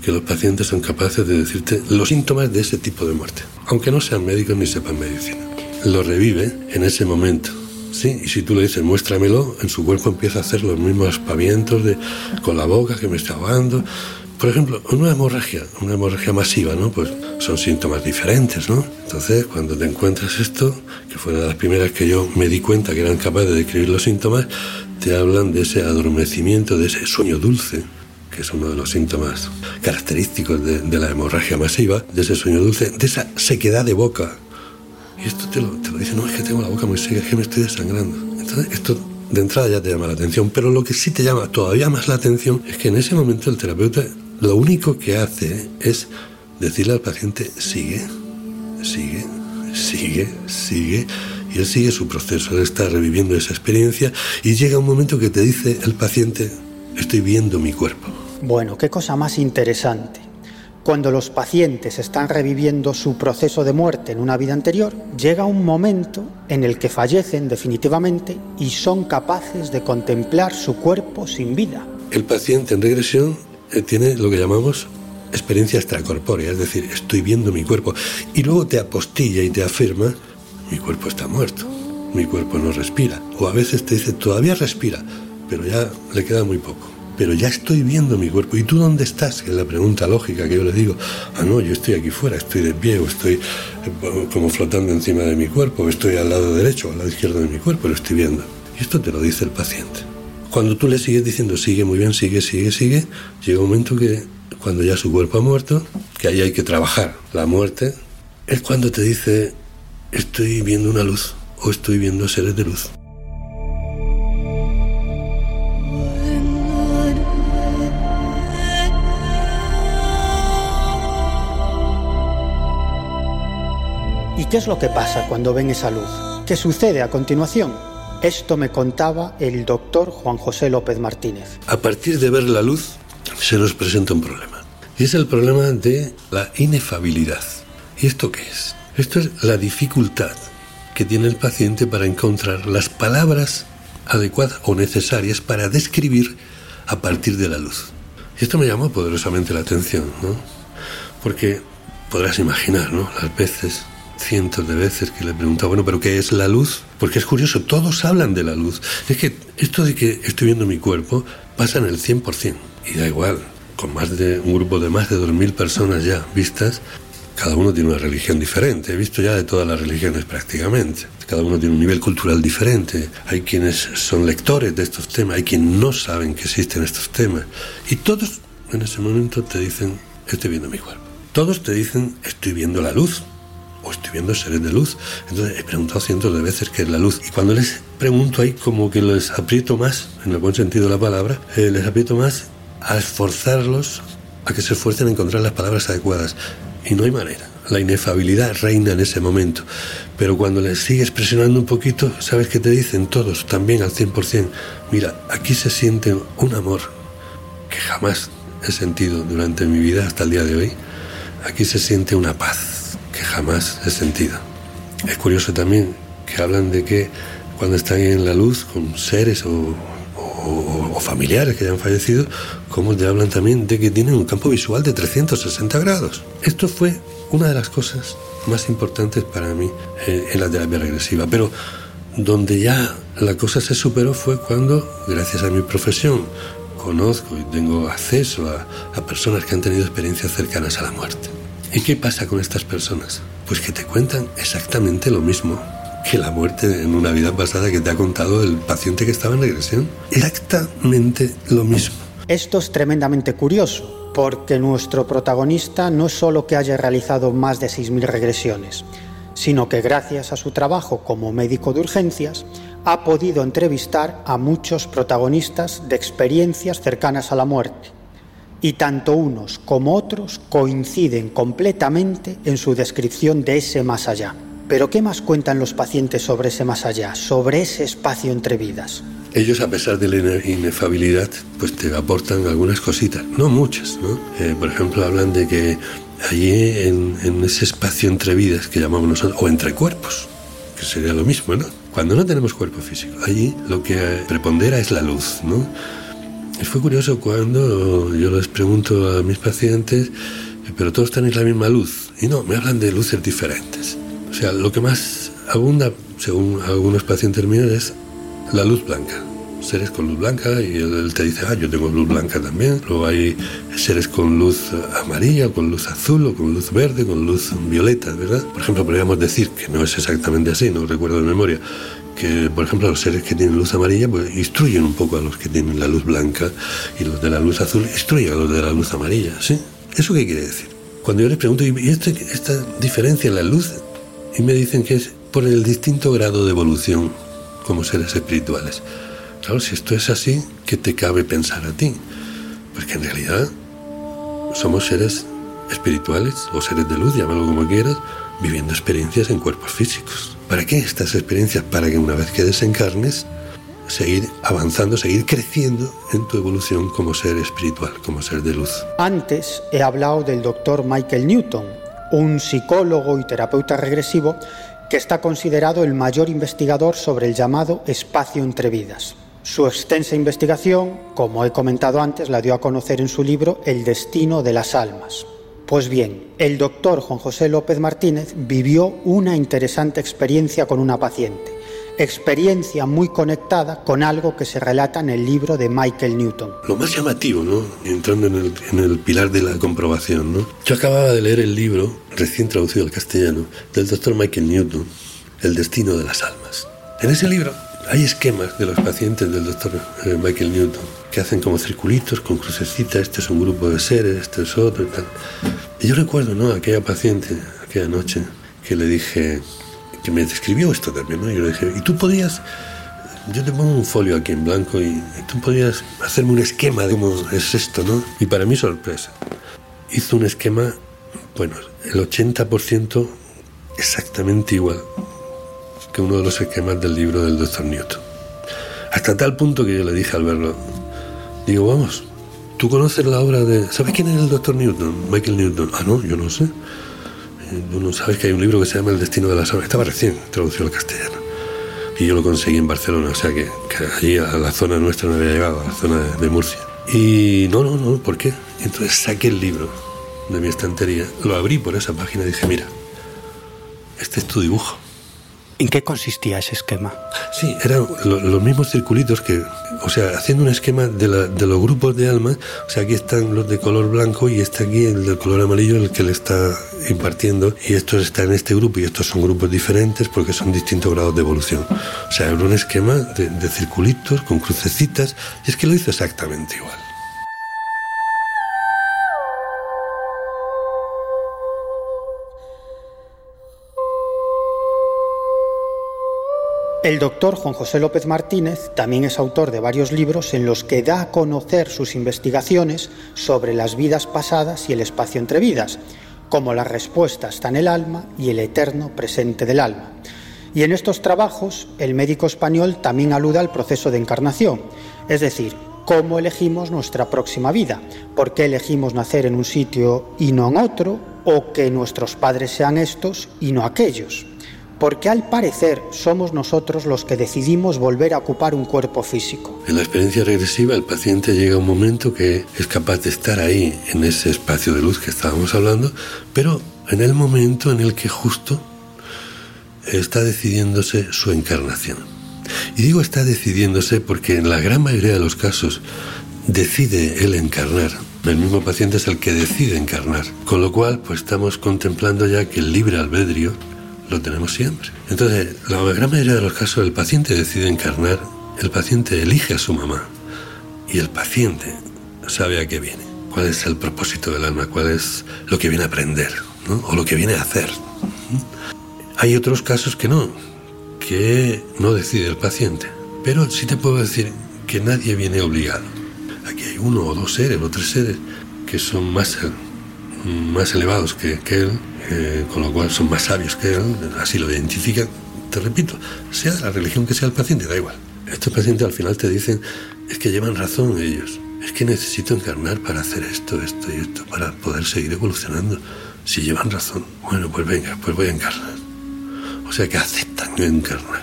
que los pacientes son capaces de decirte los síntomas de ese tipo de muerte, aunque no sean médicos ni sepan medicina. Lo revive en ese momento. Sí, y si tú le dices muéstramelo, en su cuerpo empieza a hacer los mismos aspavientos de, con la boca que me está ahogando, por ejemplo, una hemorragia, una hemorragia masiva, ¿no? Pues son síntomas diferentes, ¿no? Entonces, cuando te encuentras esto, que fue una de las primeras que yo me di cuenta que eran capaces de describir los síntomas, te hablan de ese adormecimiento, de ese sueño dulce, que es uno de los síntomas característicos de, la hemorragia masiva, de ese sueño dulce, de esa sequedad de boca. Y esto te lo, te lo dice, no, es que tengo la boca muy seca, es que me estoy desangrando. Entonces, esto de entrada ya te llama la atención, pero lo que sí te llama todavía más la atención es que en ese momento el terapeuta lo único que hace es decirle al paciente, sigue, sigue, sigue, sigue. Y él sigue su proceso, él está reviviendo esa experiencia y llega un momento que te dice el paciente, estoy viendo mi cuerpo. Bueno, qué cosa más interesante. Cuando los pacientes están reviviendo su proceso de muerte en una vida anterior, llega un momento en el que fallecen definitivamente y son capaces de contemplar su cuerpo sin vida. El paciente en regresión eh, tiene lo que llamamos experiencia extracorpórea, es decir, estoy viendo mi cuerpo. Y luego te apostilla y te afirma, mi cuerpo está muerto, mi cuerpo no respira. O a veces te dice, todavía respira, pero ya le queda muy poco. Pero ya estoy viendo mi cuerpo. ¿Y tú dónde estás? Es la pregunta lógica que yo le digo. Ah, no, yo estoy aquí fuera, estoy de pie, o estoy eh, como flotando encima de mi cuerpo, estoy al lado derecho o al lado izquierdo de mi cuerpo, lo estoy viendo. Y esto te lo dice el paciente. Cuando tú le sigues diciendo, sigue muy bien, sigue, sigue, sigue, llega un momento que cuando ya su cuerpo ha muerto, que ahí hay que trabajar la muerte, es cuando te dice, estoy viendo una luz o estoy viendo seres de luz. ¿Y qué es lo que pasa cuando ven esa luz? ¿Qué sucede a continuación? Esto me contaba el doctor Juan José López Martínez. A partir de ver la luz se nos presenta un problema. Y es el problema de la inefabilidad. ¿Y esto qué es? Esto es la dificultad que tiene el paciente para encontrar las palabras adecuadas o necesarias para describir a partir de la luz. Y esto me llamó poderosamente la atención, ¿no? Porque podrás imaginar, ¿no? Las veces cientos de veces que le preguntaba, bueno, pero ¿qué es la luz? Porque es curioso, todos hablan de la luz. Es que esto de que estoy viendo mi cuerpo pasa en el 100%. Y da igual, con más de un grupo de más de 2.000 personas ya vistas, cada uno tiene una religión diferente. He visto ya de todas las religiones prácticamente. Cada uno tiene un nivel cultural diferente. Hay quienes son lectores de estos temas, hay quienes no saben que existen estos temas. Y todos en ese momento te dicen, estoy viendo mi cuerpo. Todos te dicen, estoy viendo la luz o estoy viendo seres de luz. Entonces he preguntado cientos de veces qué es la luz. Y cuando les pregunto ahí como que les aprieto más, en el buen sentido de la palabra, eh, les aprieto más a esforzarlos a que se esfuercen a encontrar las palabras adecuadas. Y no hay manera. La inefabilidad reina en ese momento. Pero cuando les sigues presionando un poquito, ¿sabes qué te dicen todos? También al 100%. Mira, aquí se siente un amor que jamás he sentido durante mi vida hasta el día de hoy. Aquí se siente una paz que jamás he sentido. Es curioso también que hablan de que cuando están en la luz con seres o, familiares que hayan fallecido, como te hablan también de que tienen un campo visual de 360 grados. Esto fue una de las cosas más importantes para mí eh, en la terapia regresiva, pero donde ya la cosa se superó fue cuando, gracias a mi profesión, conozco y tengo acceso a, a personas que han tenido experiencias cercanas a la muerte. ¿Y qué pasa con estas personas? Pues que te cuentan exactamente lo mismo que la muerte en una vida pasada que te ha contado el paciente que estaba en regresión. Exactamente lo mismo. Esto es tremendamente curioso, porque nuestro protagonista no es solo que haya realizado más de 6.000 regresiones, sino que gracias a su trabajo como médico de urgencias ha podido entrevistar a muchos protagonistas de experiencias cercanas a la muerte. Y tanto unos como otros coinciden completamente en su descripción de ese más allá. Pero ¿qué más cuentan los pacientes sobre ese más allá, sobre ese espacio entre vidas? Ellos, a pesar de la inefabilidad, pues te aportan algunas cositas, no muchas, ¿no? Eh, por ejemplo, hablan de que allí en, en, ese espacio entre vidas que llamamos nosotros, o entre cuerpos, que sería lo mismo, ¿no? Cuando no tenemos cuerpo físico, allí lo que prepondera es la luz, ¿no? Y fue curioso cuando yo les pregunto a mis pacientes, pero todos tenéis la misma luz, y no, me hablan de luces diferentes. O sea, lo que más abunda, según algunos pacientes míos, es la luz blanca. Seres con luz blanca y él te dice, ah, yo tengo luz blanca también. Luego hay seres con luz amarilla, con luz azul o con luz verde, con luz violeta, ¿verdad? Por ejemplo, podríamos decir, que no es exactamente así, no recuerdo de memoria, que por ejemplo los seres que tienen luz amarilla pues instruyen un poco a los que tienen la luz blanca y los de la luz azul instruyen a los de la luz amarilla, ¿sí? ¿Eso qué quiere decir? Cuando yo les pregunto, ¿y este, esta diferencia en la luz? Y me dicen que es por el distinto grado de evolución como seres espirituales. Claro, si esto es así, ¿qué te cabe pensar a ti? Pues que en realidad somos seres espirituales o seres de luz, llámalo como quieras, viviendo experiencias en cuerpos físicos. ¿Para qué estas experiencias? Para que una vez que desencarnes, seguir avanzando, seguir creciendo en tu evolución como ser espiritual, como ser de luz. Antes he hablado del doctor Michael Newton, un psicólogo y terapeuta regresivo que está considerado el mayor investigador sobre el llamado espacio entre vidas. Su extensa investigación, como he comentado antes, la dio a conocer en su libro El destino de las almas. Pues bien, el doctor Juan José López Martínez vivió una interesante experiencia con una paciente, experiencia muy conectada con algo que se relata en el libro de Michael Newton. Lo más llamativo, ¿no? entrando en el, pilar de la comprobación, ¿no? yo acababa de leer el libro, recién traducido al castellano, del doctor Michael Newton, El destino de las almas. En ese libro hay esquemas de los pacientes del doctor eh, Michael Newton que hacen como circulitos con crucecitas, este es un grupo de seres, este es otro y tal. Y yo recuerdo, ¿no? Aquella paciente, aquella noche, que le dije, que me describió esto también, ¿no? Yo le dije, ¿y tú podías, yo te pongo un folio aquí en blanco y tú podías hacerme un esquema de cómo es esto, ¿no? Y para mi sorpresa, hizo un esquema, bueno, el 80% exactamente igual que uno de los esquemas del libro del doctor Newton. Hasta tal punto que yo le dije al verlo, digo, vamos, ¿tú conoces la obra de... ¿Sabes quién es el doctor Newton? Michael Newton. Ah, no, yo no sé. Tú no sabes que hay un libro que se llama El destino de las almas. Estaba recién traducido al castellano. Y yo lo conseguí en Barcelona, o sea que, que allí a la zona nuestra no había llegado, a la zona de, de Murcia. Y no, no, no, ¿por qué? Entonces saqué el libro de mi estantería, lo abrí por esa página y dije, mira, este es tu dibujo. ¿En qué consistía ese esquema? Sí, eran lo, los mismos circulitos que, o sea, haciendo un esquema de, la, de, los grupos de almas, o sea, aquí están los de color blanco y está aquí el del color amarillo el que le está impartiendo y estos están en este grupo y estos son grupos diferentes porque son distintos grados de evolución. O sea, era un esquema de, de circulitos con crucecitas y es que lo hizo exactamente igual. El doctor Juan José López Martínez también es autor de varios libros en los que da a conocer sus investigaciones sobre las vidas pasadas y el espacio entre vidas, como la respuesta está en el alma y el eterno presente del alma. Y en estos trabajos el médico español también alude al proceso de encarnación, es decir, cómo elegimos nuestra próxima vida, por qué elegimos nacer en un sitio y no en otro, o que nuestros padres sean estos y no aquellos porque al parecer somos nosotros los que decidimos volver a ocupar un cuerpo físico. En la experiencia regresiva el paciente llega a un momento que es capaz de estar ahí, en ese espacio de luz que estábamos hablando, pero en el momento en el que justo está decidiéndose su encarnación. Y digo está decidiéndose porque en la gran mayoría de los casos decide él encarnar. El mismo paciente es el que decide encarnar. Con lo cual, pues estamos contemplando ya que el libre albedrío lo tenemos siempre. Entonces, la gran mayoría de los casos el paciente decide encarnar, el paciente elige a su mamá y el paciente sabe a qué viene, cuál es el propósito del alma, cuál es lo que viene a aprender o lo que viene a hacer. Hay otros casos que no, que no decide el paciente, pero sí te puedo decir que nadie viene obligado. Aquí hay uno o dos seres o tres seres que son más, más elevados que, que él, eh, con lo cual son más sabios que él, así lo identifican. Te repito, sea de la religión que sea el paciente, da igual. Estos pacientes al final te dicen, es que llevan razón ellos, es que necesito encarnar para hacer esto, esto y esto, para poder seguir evolucionando. Si llevan razón, bueno, pues venga, pues voy a encarnar. O sea que aceptan encarnar.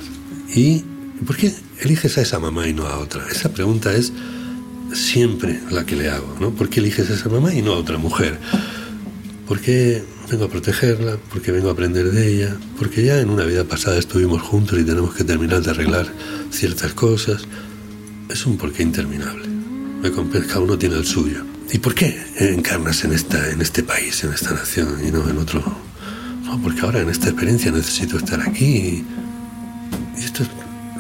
¿Y por qué eliges a esa mamá y no a otra? Esa pregunta es siempre la que le hago, ¿no? ¿Por qué eliges a esa mamá y no a otra mujer? ¿Por qué vengo a protegerla? ¿Por qué vengo a aprender de ella? Porque ya en una vida pasada estuvimos juntos y tenemos que terminar de arreglar ciertas cosas. Es un porqué interminable. Cada uno tiene el suyo. ¿Y por qué encarnas en, esta, en este país, en esta nación y no en otro? No, porque ahora en esta experiencia necesito estar aquí. Y esto es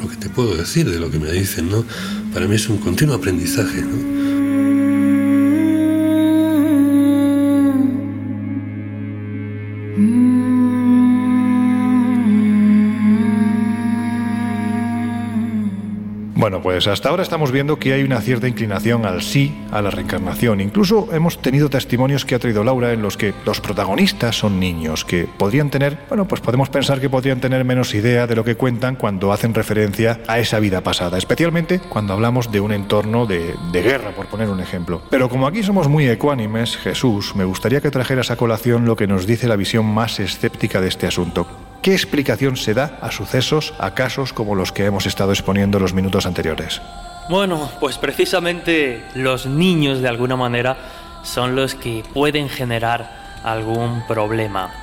lo que te puedo decir de lo que me dicen, ¿no? Para mí es un continuo aprendizaje, ¿no? Bueno, pues hasta ahora estamos viendo que hay una cierta inclinación al sí, a la reencarnación. Incluso hemos tenido testimonios que ha traído Laura en los que los protagonistas son niños, que podrían tener, bueno, pues podemos pensar que podrían tener menos idea de lo que cuentan cuando hacen referencia a esa vida pasada, especialmente cuando hablamos de un entorno de, de guerra, por poner un ejemplo. Pero como aquí somos muy ecuánimes, Jesús, me gustaría que trajeras a colación lo que nos dice la visión más escéptica de este asunto. ¿Qué explicación se da a sucesos, a casos como los que hemos estado exponiendo los minutos anteriores? Bueno, pues precisamente los niños de alguna manera son los que pueden generar algún problema.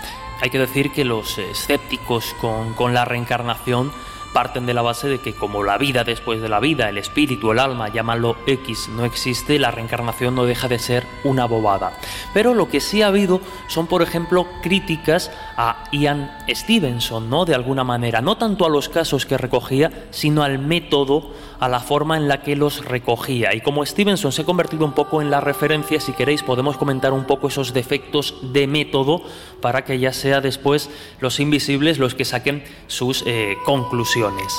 Hay que decir que los escépticos con, con la reencarnación parten de la base de que como la vida después de la vida, el espíritu, el alma, llámalo X, no existe, la reencarnación no deja de ser una bobada. Pero lo que sí ha habido son, por ejemplo, críticas a Ian Stevenson, ¿no? De alguna manera, no tanto a los casos que recogía, sino al método, a la forma en la que los recogía. Y como Stevenson se ha convertido un poco en la referencia, si queréis podemos comentar un poco esos defectos de método para que ya sea después los invisibles los que saquen sus eh, conclusiones.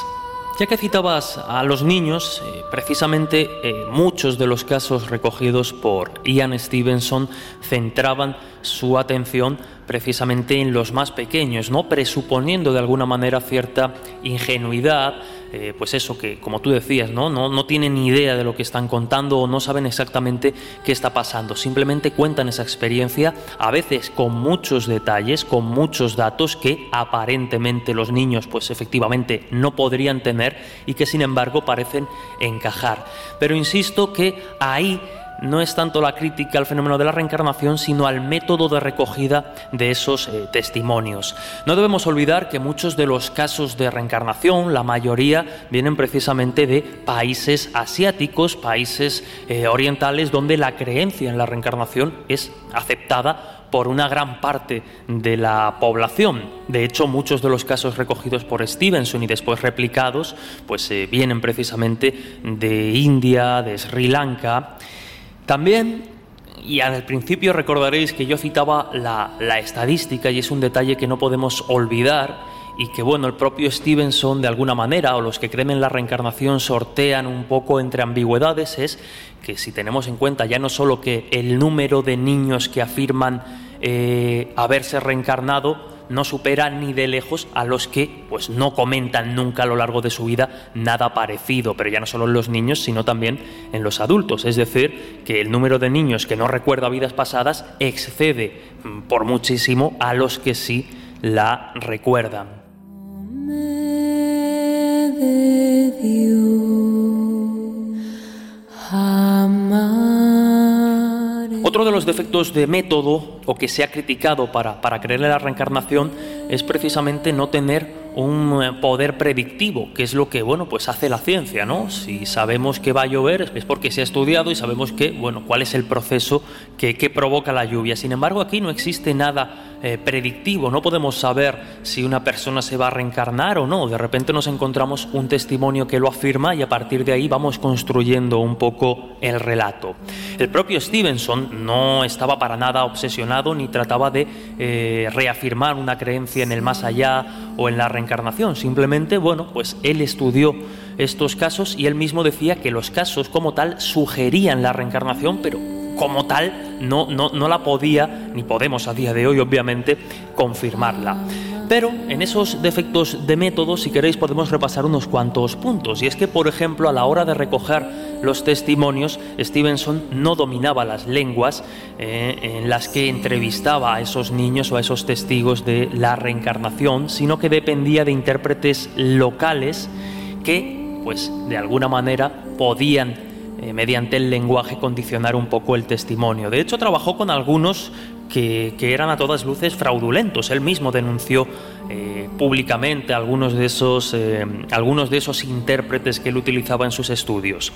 Ya que citabas a los niños, eh, precisamente eh, muchos de los casos recogidos por Ian Stevenson centraban su atención precisamente en los más pequeños, ¿no? presuponiendo de alguna manera cierta ingenuidad, eh, pues eso que, como tú decías, ¿no? ¿no? No tienen ni idea de lo que están contando o no saben exactamente qué está pasando. Simplemente cuentan esa experiencia, a veces con muchos detalles, con muchos datos que aparentemente los niños, pues efectivamente no podrían tener y que sin embargo parecen encajar. Pero insisto que ahí no es tanto la crítica al fenómeno de la reencarnación, sino al método de recogida de esos eh, testimonios. No debemos olvidar que muchos de los casos de reencarnación, la mayoría, vienen precisamente de países asiáticos, países eh, orientales, donde la creencia en la reencarnación es aceptada por una gran parte de la población. De hecho, muchos de los casos recogidos por Stevenson y después replicados, pues eh, vienen precisamente de India, de Sri Lanka. También, y al principio recordaréis que yo citaba la, estadística y es un detalle que no podemos olvidar y que bueno, el propio Stevenson de alguna manera o los que creen en la reencarnación sortean un poco entre ambigüedades es que si tenemos en cuenta ya no solo que el número de niños que afirman eh, haberse reencarnado no supera ni de lejos a los que pues no comentan nunca a lo largo de su vida nada parecido, pero ya no solo en los niños, sino también en los adultos. Es decir, que el número de niños que no recuerda vidas pasadas excede mm, por muchísimo a los que sí la recuerdan. Otro de los defectos de método o que se ha criticado para, para creer en la reencarnación es precisamente no tener un eh, poder predictivo, que es lo que, bueno, pues hace la ciencia, ¿no? Si sabemos que va a llover es porque se ha estudiado y sabemos que, bueno, cuál es el proceso que, que provoca la lluvia. Sin embargo, aquí no existe nada eh, predictivo, no podemos saber si una persona se va a reencarnar o no. De repente nos encontramos un testimonio que lo afirma y a partir de ahí vamos construyendo un poco el relato. El propio Stevenson no estaba para nada obsesionado ni trataba de eh, reafirmar una creencia en el más allá o en la reencarnación. Simplemente, bueno, pues él estudió estos casos y él mismo decía que los casos como tal sugerían la reencarnación, pero como tal no, no, no la podía, ni podemos a día de hoy obviamente, confirmarla. Pero en esos defectos de método, si queréis, podemos repasar unos cuantos puntos. Y es que, por ejemplo, a la hora de recoger los testimonios, Stevenson no dominaba las lenguas eh, en las que entrevistaba a esos niños o a esos testigos de la reencarnación, sino que dependía de intérpretes locales que, pues, de alguna manera podían eh, mediante el lenguaje condicionar un poco el testimonio. De hecho, trabajó con algunos que, eran a todas luces fraudulentos. Él mismo denunció eh, públicamente algunos de, esos, eh, algunos de esos intérpretes que él utilizaba en sus estudios.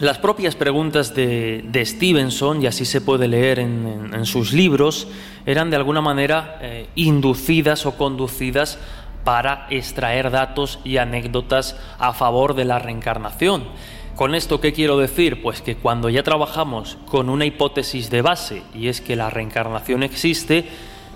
Las propias preguntas de, Stevenson, y así se puede leer en, sus libros, eran de alguna manera inducidas o conducidas para extraer datos y anécdotas a favor de la reencarnación. ¿Con esto qué quiero decir? Pues que cuando ya trabajamos con una hipótesis de base y es que la reencarnación existe,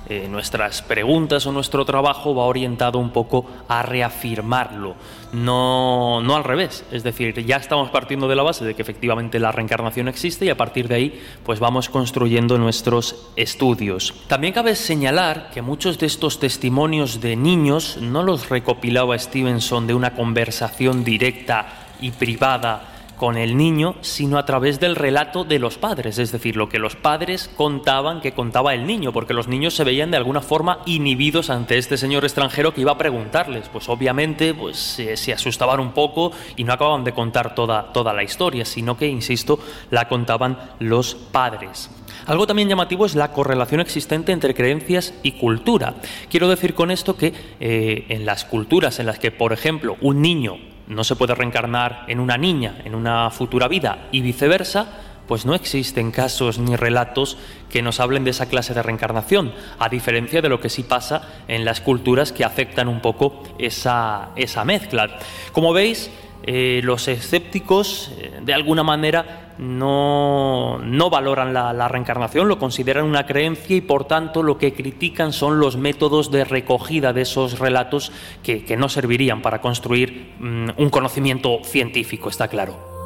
eh, nuestras preguntas o nuestro trabajo va orientado un poco a reafirmarlo, no, no al revés. Es decir, ya estamos partiendo de la base de que efectivamente la reencarnación existe y a partir de ahí pues vamos construyendo nuestros estudios. También cabe señalar que muchos de estos testimonios de niños no los recopilaba Stevenson de una conversación directa y privada con el niño, sino a través del relato de los padres, es decir, lo que los padres contaban que contaba el niño, porque los niños se veían de alguna forma inhibidos ante este señor extranjero que iba a preguntarles. Pues obviamente pues, se, asustaban un poco y no acababan de contar toda, toda la historia, sino que, insisto, la contaban los padres. Algo también llamativo es la correlación existente entre creencias y cultura. Quiero decir con esto que eh, en las culturas en las que, por ejemplo, un niño no se puede reencarnar en una niña en una futura vida y viceversa, pues no existen casos ni relatos que nos hablen de esa clase de reencarnación, a diferencia de lo que sí pasa en las culturas que afectan un poco esa, esa mezcla. Como veis, eh, los escépticos, eh, de alguna manera, no, valoran la, reencarnación, lo consideran una creencia y, por tanto, lo que critican son los métodos de recogida de esos relatos que, no servirían para construir mm, un conocimiento científico, está claro.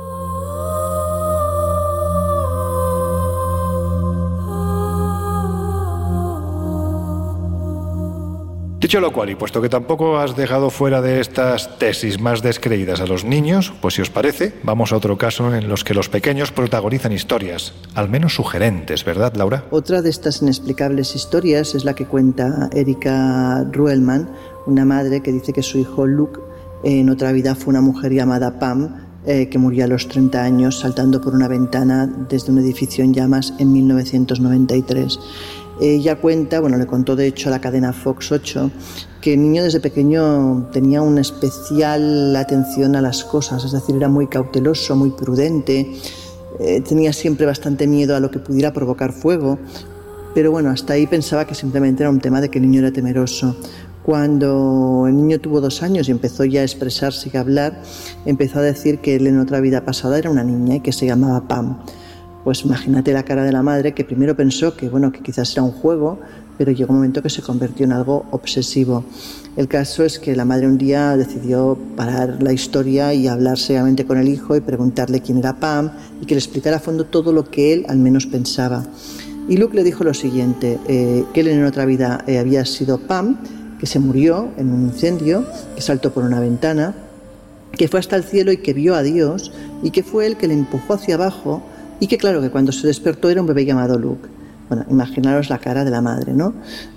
Dicho lo cual, y puesto que tampoco has dejado fuera de estas tesis más descreídas a los niños, pues si os parece, vamos a otro caso en los que los pequeños protagonizan historias, al menos sugerentes, ¿verdad, Laura? Otra de estas inexplicables historias es la que cuenta Erika Ruelman, una madre que dice que su hijo Luke en otra vida fue una mujer llamada Pam, eh, que murió a los 30 años saltando por una ventana desde un edificio en llamas en 1993. Ella cuenta, bueno, le contó de hecho a la cadena Fox 8, que el niño desde pequeño tenía una especial atención a las cosas, es decir, era muy cauteloso, muy prudente, eh, tenía siempre bastante miedo a lo que pudiera provocar fuego, pero bueno, hasta ahí pensaba que simplemente era un tema de que el niño era temeroso. Cuando el niño tuvo dos años y empezó ya a expresarse y a hablar, empezó a decir que él en otra vida pasada era una niña y que se llamaba Pam. Pues imagínate la cara de la madre que primero pensó que bueno, que quizás era un juego, pero llegó un momento que se convirtió en algo obsesivo. El caso es que la madre un día decidió parar la historia y hablar seriamente con el hijo y preguntarle quién era Pam y que le explicara a fondo todo lo que él al menos pensaba. Y Luke le dijo lo siguiente, eh, que él en otra vida eh, había sido Pam, que se murió en un incendio, que saltó por una ventana, que fue hasta el cielo y que vio a Dios y que fue él que le empujó hacia abajo y que claro, que cuando se despertó era un bebé llamado Luke. Bueno, imaginaros la cara de la madre, ¿no?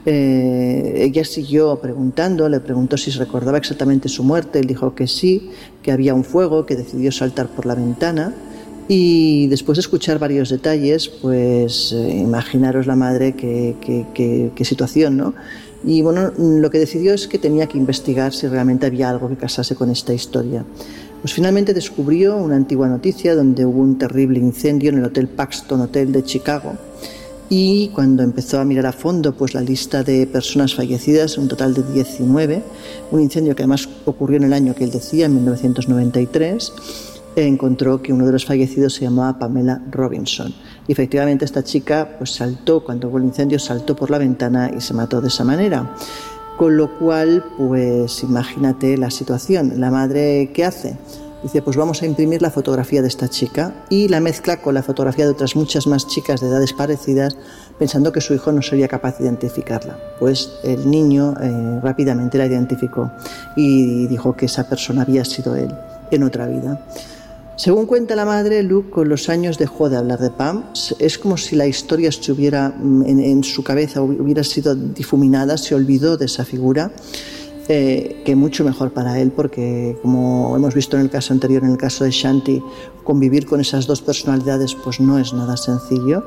Eh, ella siguió preguntando, le preguntó si recordaba exactamente su muerte, él dijo que sí, que había un fuego, que decidió saltar por la ventana y después de escuchar varios detalles, pues eh, imaginaros la madre qué, qué, qué, situación, ¿no? Y bueno, lo que decidió es que tenía que investigar si realmente había algo que casase con esta historia. Pues finalmente descubrió una antigua noticia donde hubo un terrible incendio en el Hotel Paxton Hotel de Chicago y cuando empezó a mirar a fondo pues la lista de personas fallecidas, un total de 19, un incendio que además ocurrió en el año que él decía, en 1993, encontró que uno de los fallecidos se llamaba Pamela Robinson. Y efectivamente esta chica pues saltó, cuando hubo el incendio, saltó por la ventana y se mató de esa manera. Con lo cual, pues imagínate la situación. La madre, ¿qué hace? Dice, pues vamos a imprimir la fotografía de esta chica y la mezcla con la fotografía de otras muchas más chicas de edades parecidas, pensando que su hijo no sería capaz de identificarla. Pues el niño eh, rápidamente la identificó y dijo que esa persona había sido él en otra vida. Según cuenta la madre, Luke con los años dejó de hablar de Pam. Es como si la historia estuviera mm, en, su cabeza, hubiera sido difuminada, se olvidó de esa figura eh, que mucho mejor para él, porque como hemos visto en el caso anterior, en el caso de Shanti, convivir con esas dos personalidades pues no es nada sencillo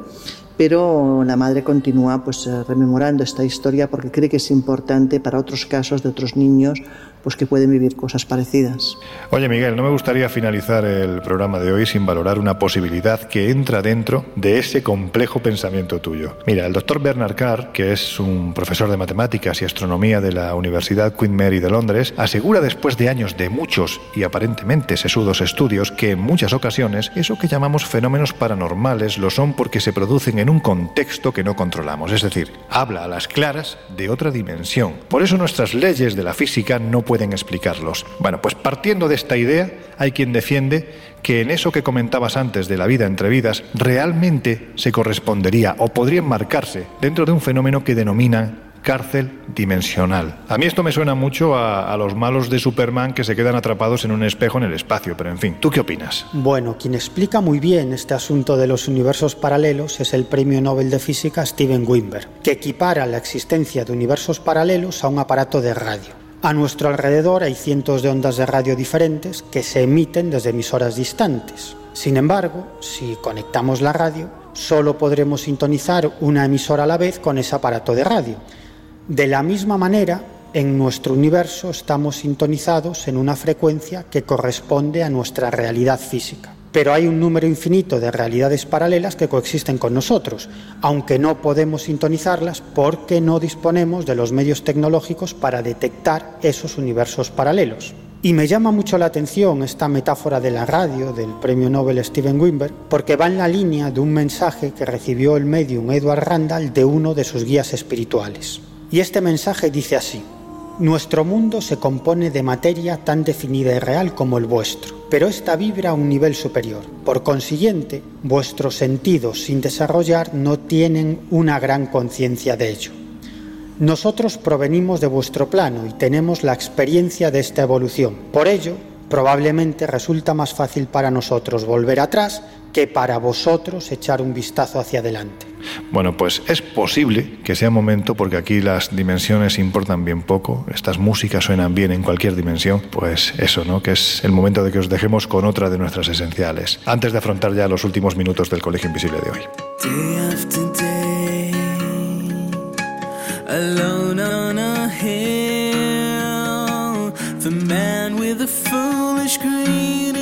pero la madre continúa pues eh, rememorando esta historia porque cree que es importante para otros casos de otros niños pues que pueden vivir cosas parecidas. Oye Miguel, no me gustaría finalizar el programa de hoy sin valorar una posibilidad que entra dentro de ese complejo pensamiento tuyo. Mira, el doctor Bernard Carr, que es un profesor de matemáticas y astronomía de la Universidad Queen Mary de Londres, asegura después de años de muchos y aparentemente sesudos estudios que en muchas ocasiones eso que llamamos fenómenos paranormales lo son porque se producen en un contexto que no controlamos, es decir, habla a las claras de otra dimensión. Por eso nuestras leyes de la física no pueden explicarlos. Bueno, pues partiendo de esta idea, hay quien defiende que en eso que comentabas antes de la vida entre vidas realmente se correspondería o podría enmarcarse dentro de un fenómeno que denominan cárcel dimensional. A mí esto me suena mucho a, a, los malos de Superman que se quedan atrapados en un espejo en el espacio, pero en fin, ¿tú qué opinas? Bueno, quien explica muy bien este asunto de los universos paralelos es el premio Nobel de Física Steven Weinberg, que equipara la existencia de universos paralelos a un aparato de radio. A nuestro alrededor hay cientos de ondas de radio diferentes que se emiten desde emisoras distantes. Sin embargo, si conectamos la radio, solo podremos sintonizar una emisora a la vez con ese aparato de radio. De la misma manera, en nuestro universo estamos sintonizados en una frecuencia que corresponde a nuestra realidad física. Pero hay un número infinito de realidades paralelas que coexisten con nosotros, aunque no podemos sintonizarlas porque no disponemos de los medios tecnológicos para detectar esos universos paralelos. Y me llama mucho la atención esta metáfora de la radio del premio Nobel Steven Weinberg, porque va en la línea de un mensaje que recibió el medium Edward Randall de uno de sus guías espirituales. Y este mensaje dice así, nuestro mundo se compone de materia tan definida y real como el vuestro, pero esta vibra a un nivel superior. Por consiguiente, vuestros sentidos sin desarrollar no tienen una gran conciencia de ello. Nosotros provenimos de vuestro plano y tenemos la experiencia de esta evolución. Por ello, probablemente resulta más fácil para nosotros volver atrás que para vosotros echar un vistazo hacia adelante. Bueno, pues es posible que sea momento, porque aquí las dimensiones importan bien poco, estas músicas suenan bien en cualquier dimensión, pues eso, ¿no? Que es el momento de que os dejemos con otra de nuestras esenciales, antes de afrontar ya los últimos minutos del Colegio Invisible de hoy. Day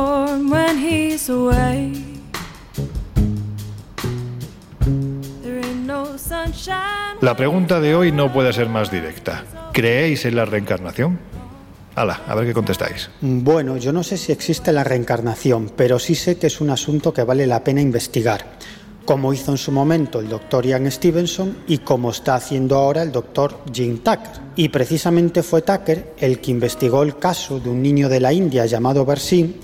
away. There ain't no sunshine. La pregunta de hoy no puede ser más directa. ¿Creéis en la reencarnación? Hala, a ver qué contestáis. Bueno, yo no sé si existe la reencarnación, pero sí sé que es un asunto que vale la pena investigar, como hizo en su momento el doctor Ian Stevenson y como está haciendo ahora el doctor Jim Tucker. Y precisamente fue Tucker el que investigó el caso de un niño de la India llamado Bersin,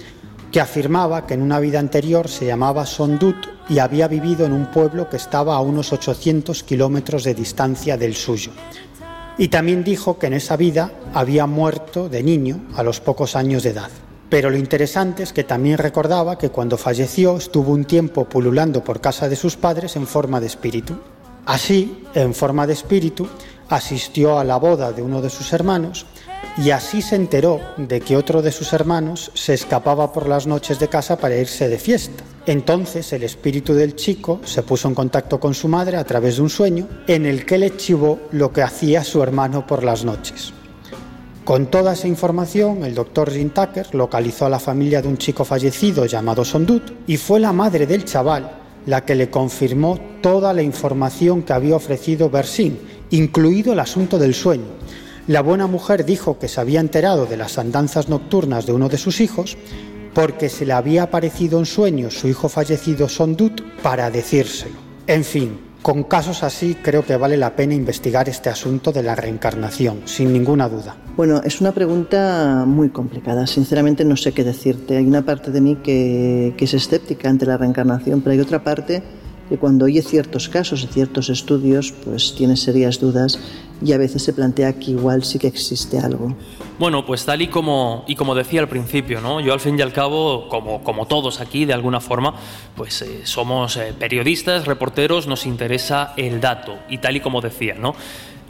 que afirmaba que en una vida anterior se llamaba Sondut y había vivido en un pueblo que estaba a unos 800 kilómetros de distancia del suyo. Y también dijo que en esa vida había muerto de niño a los pocos años de edad. Pero lo interesante es que también recordaba que cuando falleció estuvo un tiempo pululando por casa de sus padres en forma de espíritu. Así, en forma de espíritu, asistió a la boda de uno de sus hermanos y así se enteró de que otro de sus hermanos se escapaba por las noches de casa para irse de fiesta. Entonces el espíritu del chico se puso en contacto con su madre a través de un sueño en el que le chivó lo que hacía su hermano por las noches. Con toda esa información, el doctor Jim localizó a la familia de un chico fallecido llamado Sondut y fue la madre del chaval la que le confirmó toda la información que había ofrecido Bersin, incluido el asunto del sueño. La buena mujer dijo que se había enterado de las andanzas nocturnas de uno de sus hijos porque se le había aparecido en sueños su hijo fallecido Sondut para decírselo. En fin, con casos así creo que vale la pena investigar este asunto de la reencarnación, sin ninguna duda. Bueno, es una pregunta muy complicada. Sinceramente no sé qué decirte. Hay una parte de mí que, que es escéptica ante la reencarnación, pero hay otra parte que cuando oye ciertos casos y ciertos estudios, pues tiene serias dudas y a veces se plantea que igual sí que existe algo. Bueno, pues tal y como, y como decía al principio, ¿no? Yo al fin y al cabo, como, como todos aquí, de alguna forma, pues eh, somos eh, periodistas, reporteros, nos interesa el dato. Y tal y como decía, ¿no?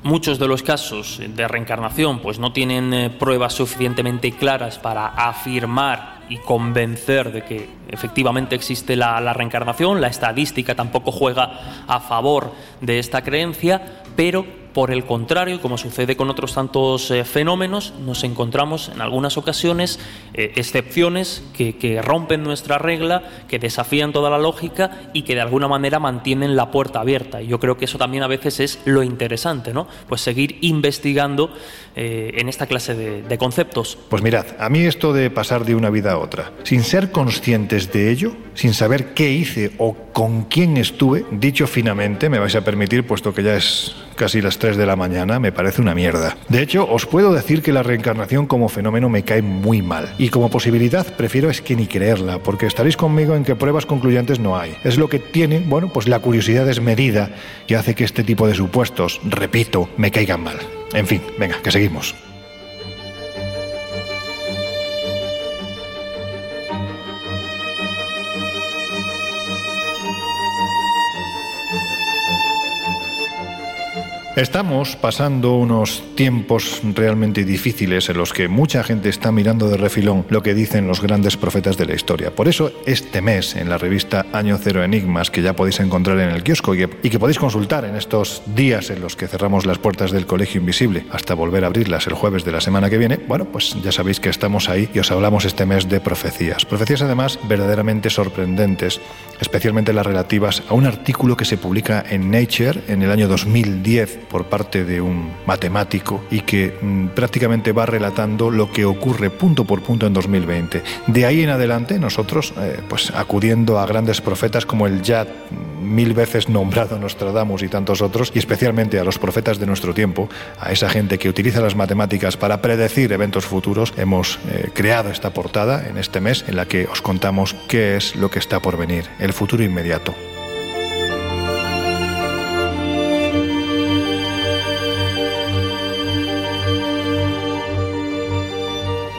Muchos de los casos de reencarnación pues no tienen eh, pruebas suficientemente claras para afirmar y convencer de que efectivamente existe la, la reencarnación. La estadística tampoco juega a favor de esta creencia, pero por el contrario, como sucede con otros tantos eh, fenómenos, nos encontramos en algunas ocasiones eh, excepciones que, rompen nuestra regla, que desafían toda la lógica y que de alguna manera mantienen la puerta abierta. Y yo creo que eso también a veces es lo interesante, ¿no? Pues seguir investigando eh, en esta clase de conceptos. Pues mirad, a mí esto de pasar de una vida a otra, sin ser conscientes de ello, sin saber qué hice o con quién estuve, dicho finamente, me vais a permitir, puesto que ya es casi las 3 de la mañana, me parece una mierda. De hecho, os puedo decir que la reencarnación como fenómeno me cae muy mal. Y como posibilidad, prefiero es que ni creerla, porque estaréis conmigo en que pruebas concluyentes no hay. Es lo que tiene, bueno, pues la curiosidad desmedida que hace que este tipo de supuestos, repito, me caigan mal. En fin, venga, que seguimos. Estamos pasando unos tiempos realmente difíciles en los que mucha gente está mirando de refilón lo que dicen los grandes profetas de la historia. Por eso este mes en la revista Año Cero Enigmas, que ya podéis encontrar en el kiosco y que, podéis consultar en estos días en los que cerramos las puertas del Colegio Invisible hasta volver a abrirlas el jueves de la semana que viene, bueno, pues ya sabéis que estamos ahí y os hablamos este mes de profecías. Profecías además verdaderamente sorprendentes, especialmente las relativas a un artículo que se publica en Nature en el año 2010 por parte de un matemático y que mm, prácticamente va relatando lo que ocurre punto por punto en 2020. De ahí en adelante nosotros, eh, pues acudiendo a grandes profetas como el ya mil veces nombrado Nostradamus y tantos otros, y especialmente a los profetas de nuestro tiempo, a esa gente que utiliza las matemáticas para predecir eventos futuros, hemos eh, creado esta portada en este mes en la que os contamos qué es lo que está por venir, el futuro inmediato.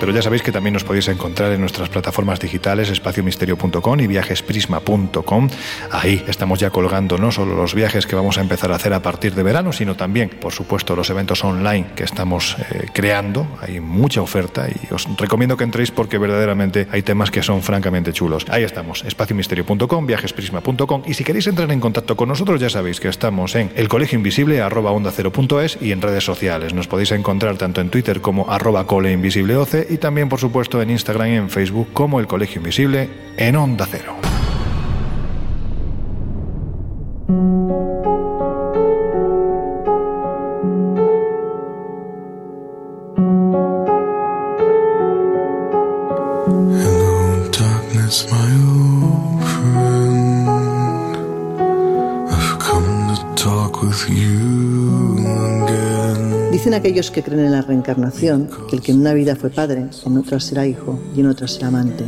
Pero ya sabéis que también nos podéis encontrar en nuestras plataformas digitales espaciomisterio.com y viajesprisma.com. Ahí estamos ya colgando no solo los viajes que vamos a empezar a hacer a partir de verano, sino también, por supuesto, los eventos online que estamos eh, creando. Hay mucha oferta y os recomiendo que entréis porque verdaderamente hay temas que son francamente chulos. Ahí estamos, espaciomisterio.com, viajesprisma.com y si queréis entrar en contacto con nosotros ya sabéis que estamos en el colegio invisible arroba onda cero punto es y en redes sociales. Nos podéis encontrar tanto en Twitter como arroba coleinvisibleoce y también, por supuesto, en Instagram y en Facebook como El Colegio Invisible en Onda Cero. Hello, darkness, Dicen aquellos que creen en la reencarnación que el que en una vida fue padre, en otra será hijo y en otra será amante,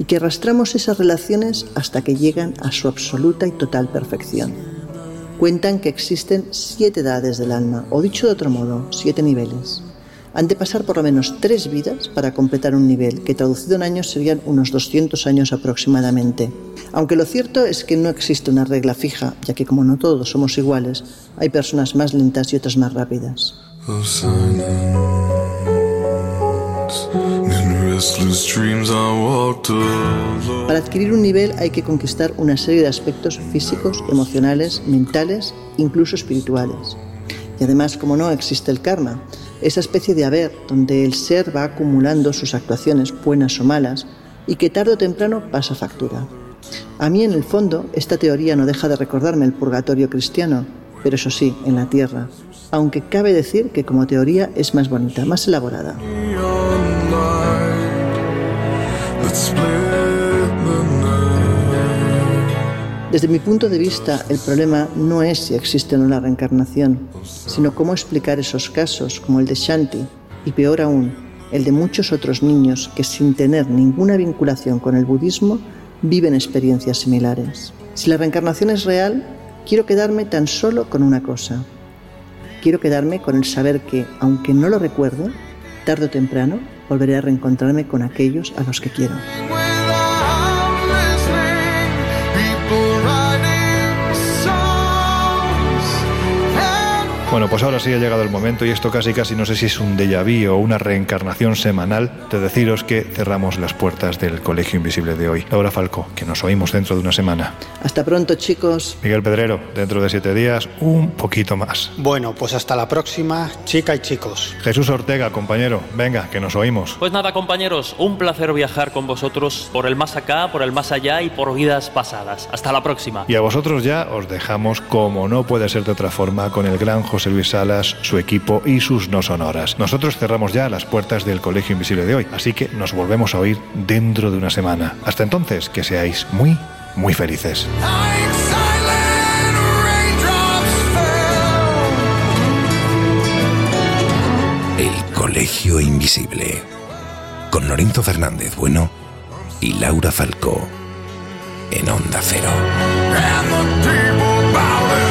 y que arrastramos esas relaciones hasta que llegan a su absoluta y total perfección. Cuentan que existen siete edades del alma, o dicho de otro modo, siete niveles. Han de pasar por lo menos tres vidas para completar un nivel, que traducido en años serían unos 200 años aproximadamente. Aunque lo cierto es que no existe una regla fija, ya que como no todos somos iguales, hay personas más lentas y otras más rápidas. Of silence. In restless dreams, I walked alone. Para adquirir un nivel hay que conquistar una serie de aspectos físicos, emocionales, mentales, incluso espirituales. Y además, como no, existe el karma, esa especie de haber donde el ser va acumulando sus actuaciones, buenas o malas, y que tarde o temprano pasa factura. A mí, en el fondo, esta teoría no deja de recordarme el purgatorio cristiano, pero eso sí, en la tierra, aunque cabe decir que como teoría es más bonita, más elaborada. Desde mi punto de vista, el problema no es si existe o no la reencarnación, sino cómo explicar esos casos como el de Shanti y peor aún, el de muchos otros niños que sin tener ninguna vinculación con el budismo viven experiencias similares. Si la reencarnación es real, quiero quedarme tan solo con una cosa. Quiero quedarme con el saber que, aunque no lo recuerde, tarde o temprano volveré a reencontrarme con aquellos a los que quiero. Bueno, pues ahora sí ha llegado el momento y esto casi casi no sé si es un déjà vu o una reencarnación semanal de deciros que cerramos las puertas del Colegio Invisible de hoy. Laura Falco, que nos oímos dentro de una semana. Hasta pronto, chicos. Miguel Pedrero, dentro de siete días, un poquito más. Bueno, pues hasta la próxima, chica y chicos. Jesús Ortega, compañero, venga, que nos oímos. Pues nada, compañeros, un placer viajar con vosotros por el más acá, por el más allá y por vidas pasadas. Hasta la próxima. Y a vosotros ya os dejamos, como no puede ser de otra forma, con el gran José Luis Salas, su equipo y sus no sonoras. Nosotros cerramos ya las puertas del Colegio Invisible de hoy, así que nos volvemos a oír dentro de una semana. Hasta entonces, que seáis muy, muy felices. El Colegio Invisible. Con Lorenzo Fernández Bueno y Laura Falcó. En Onda Cero. And the people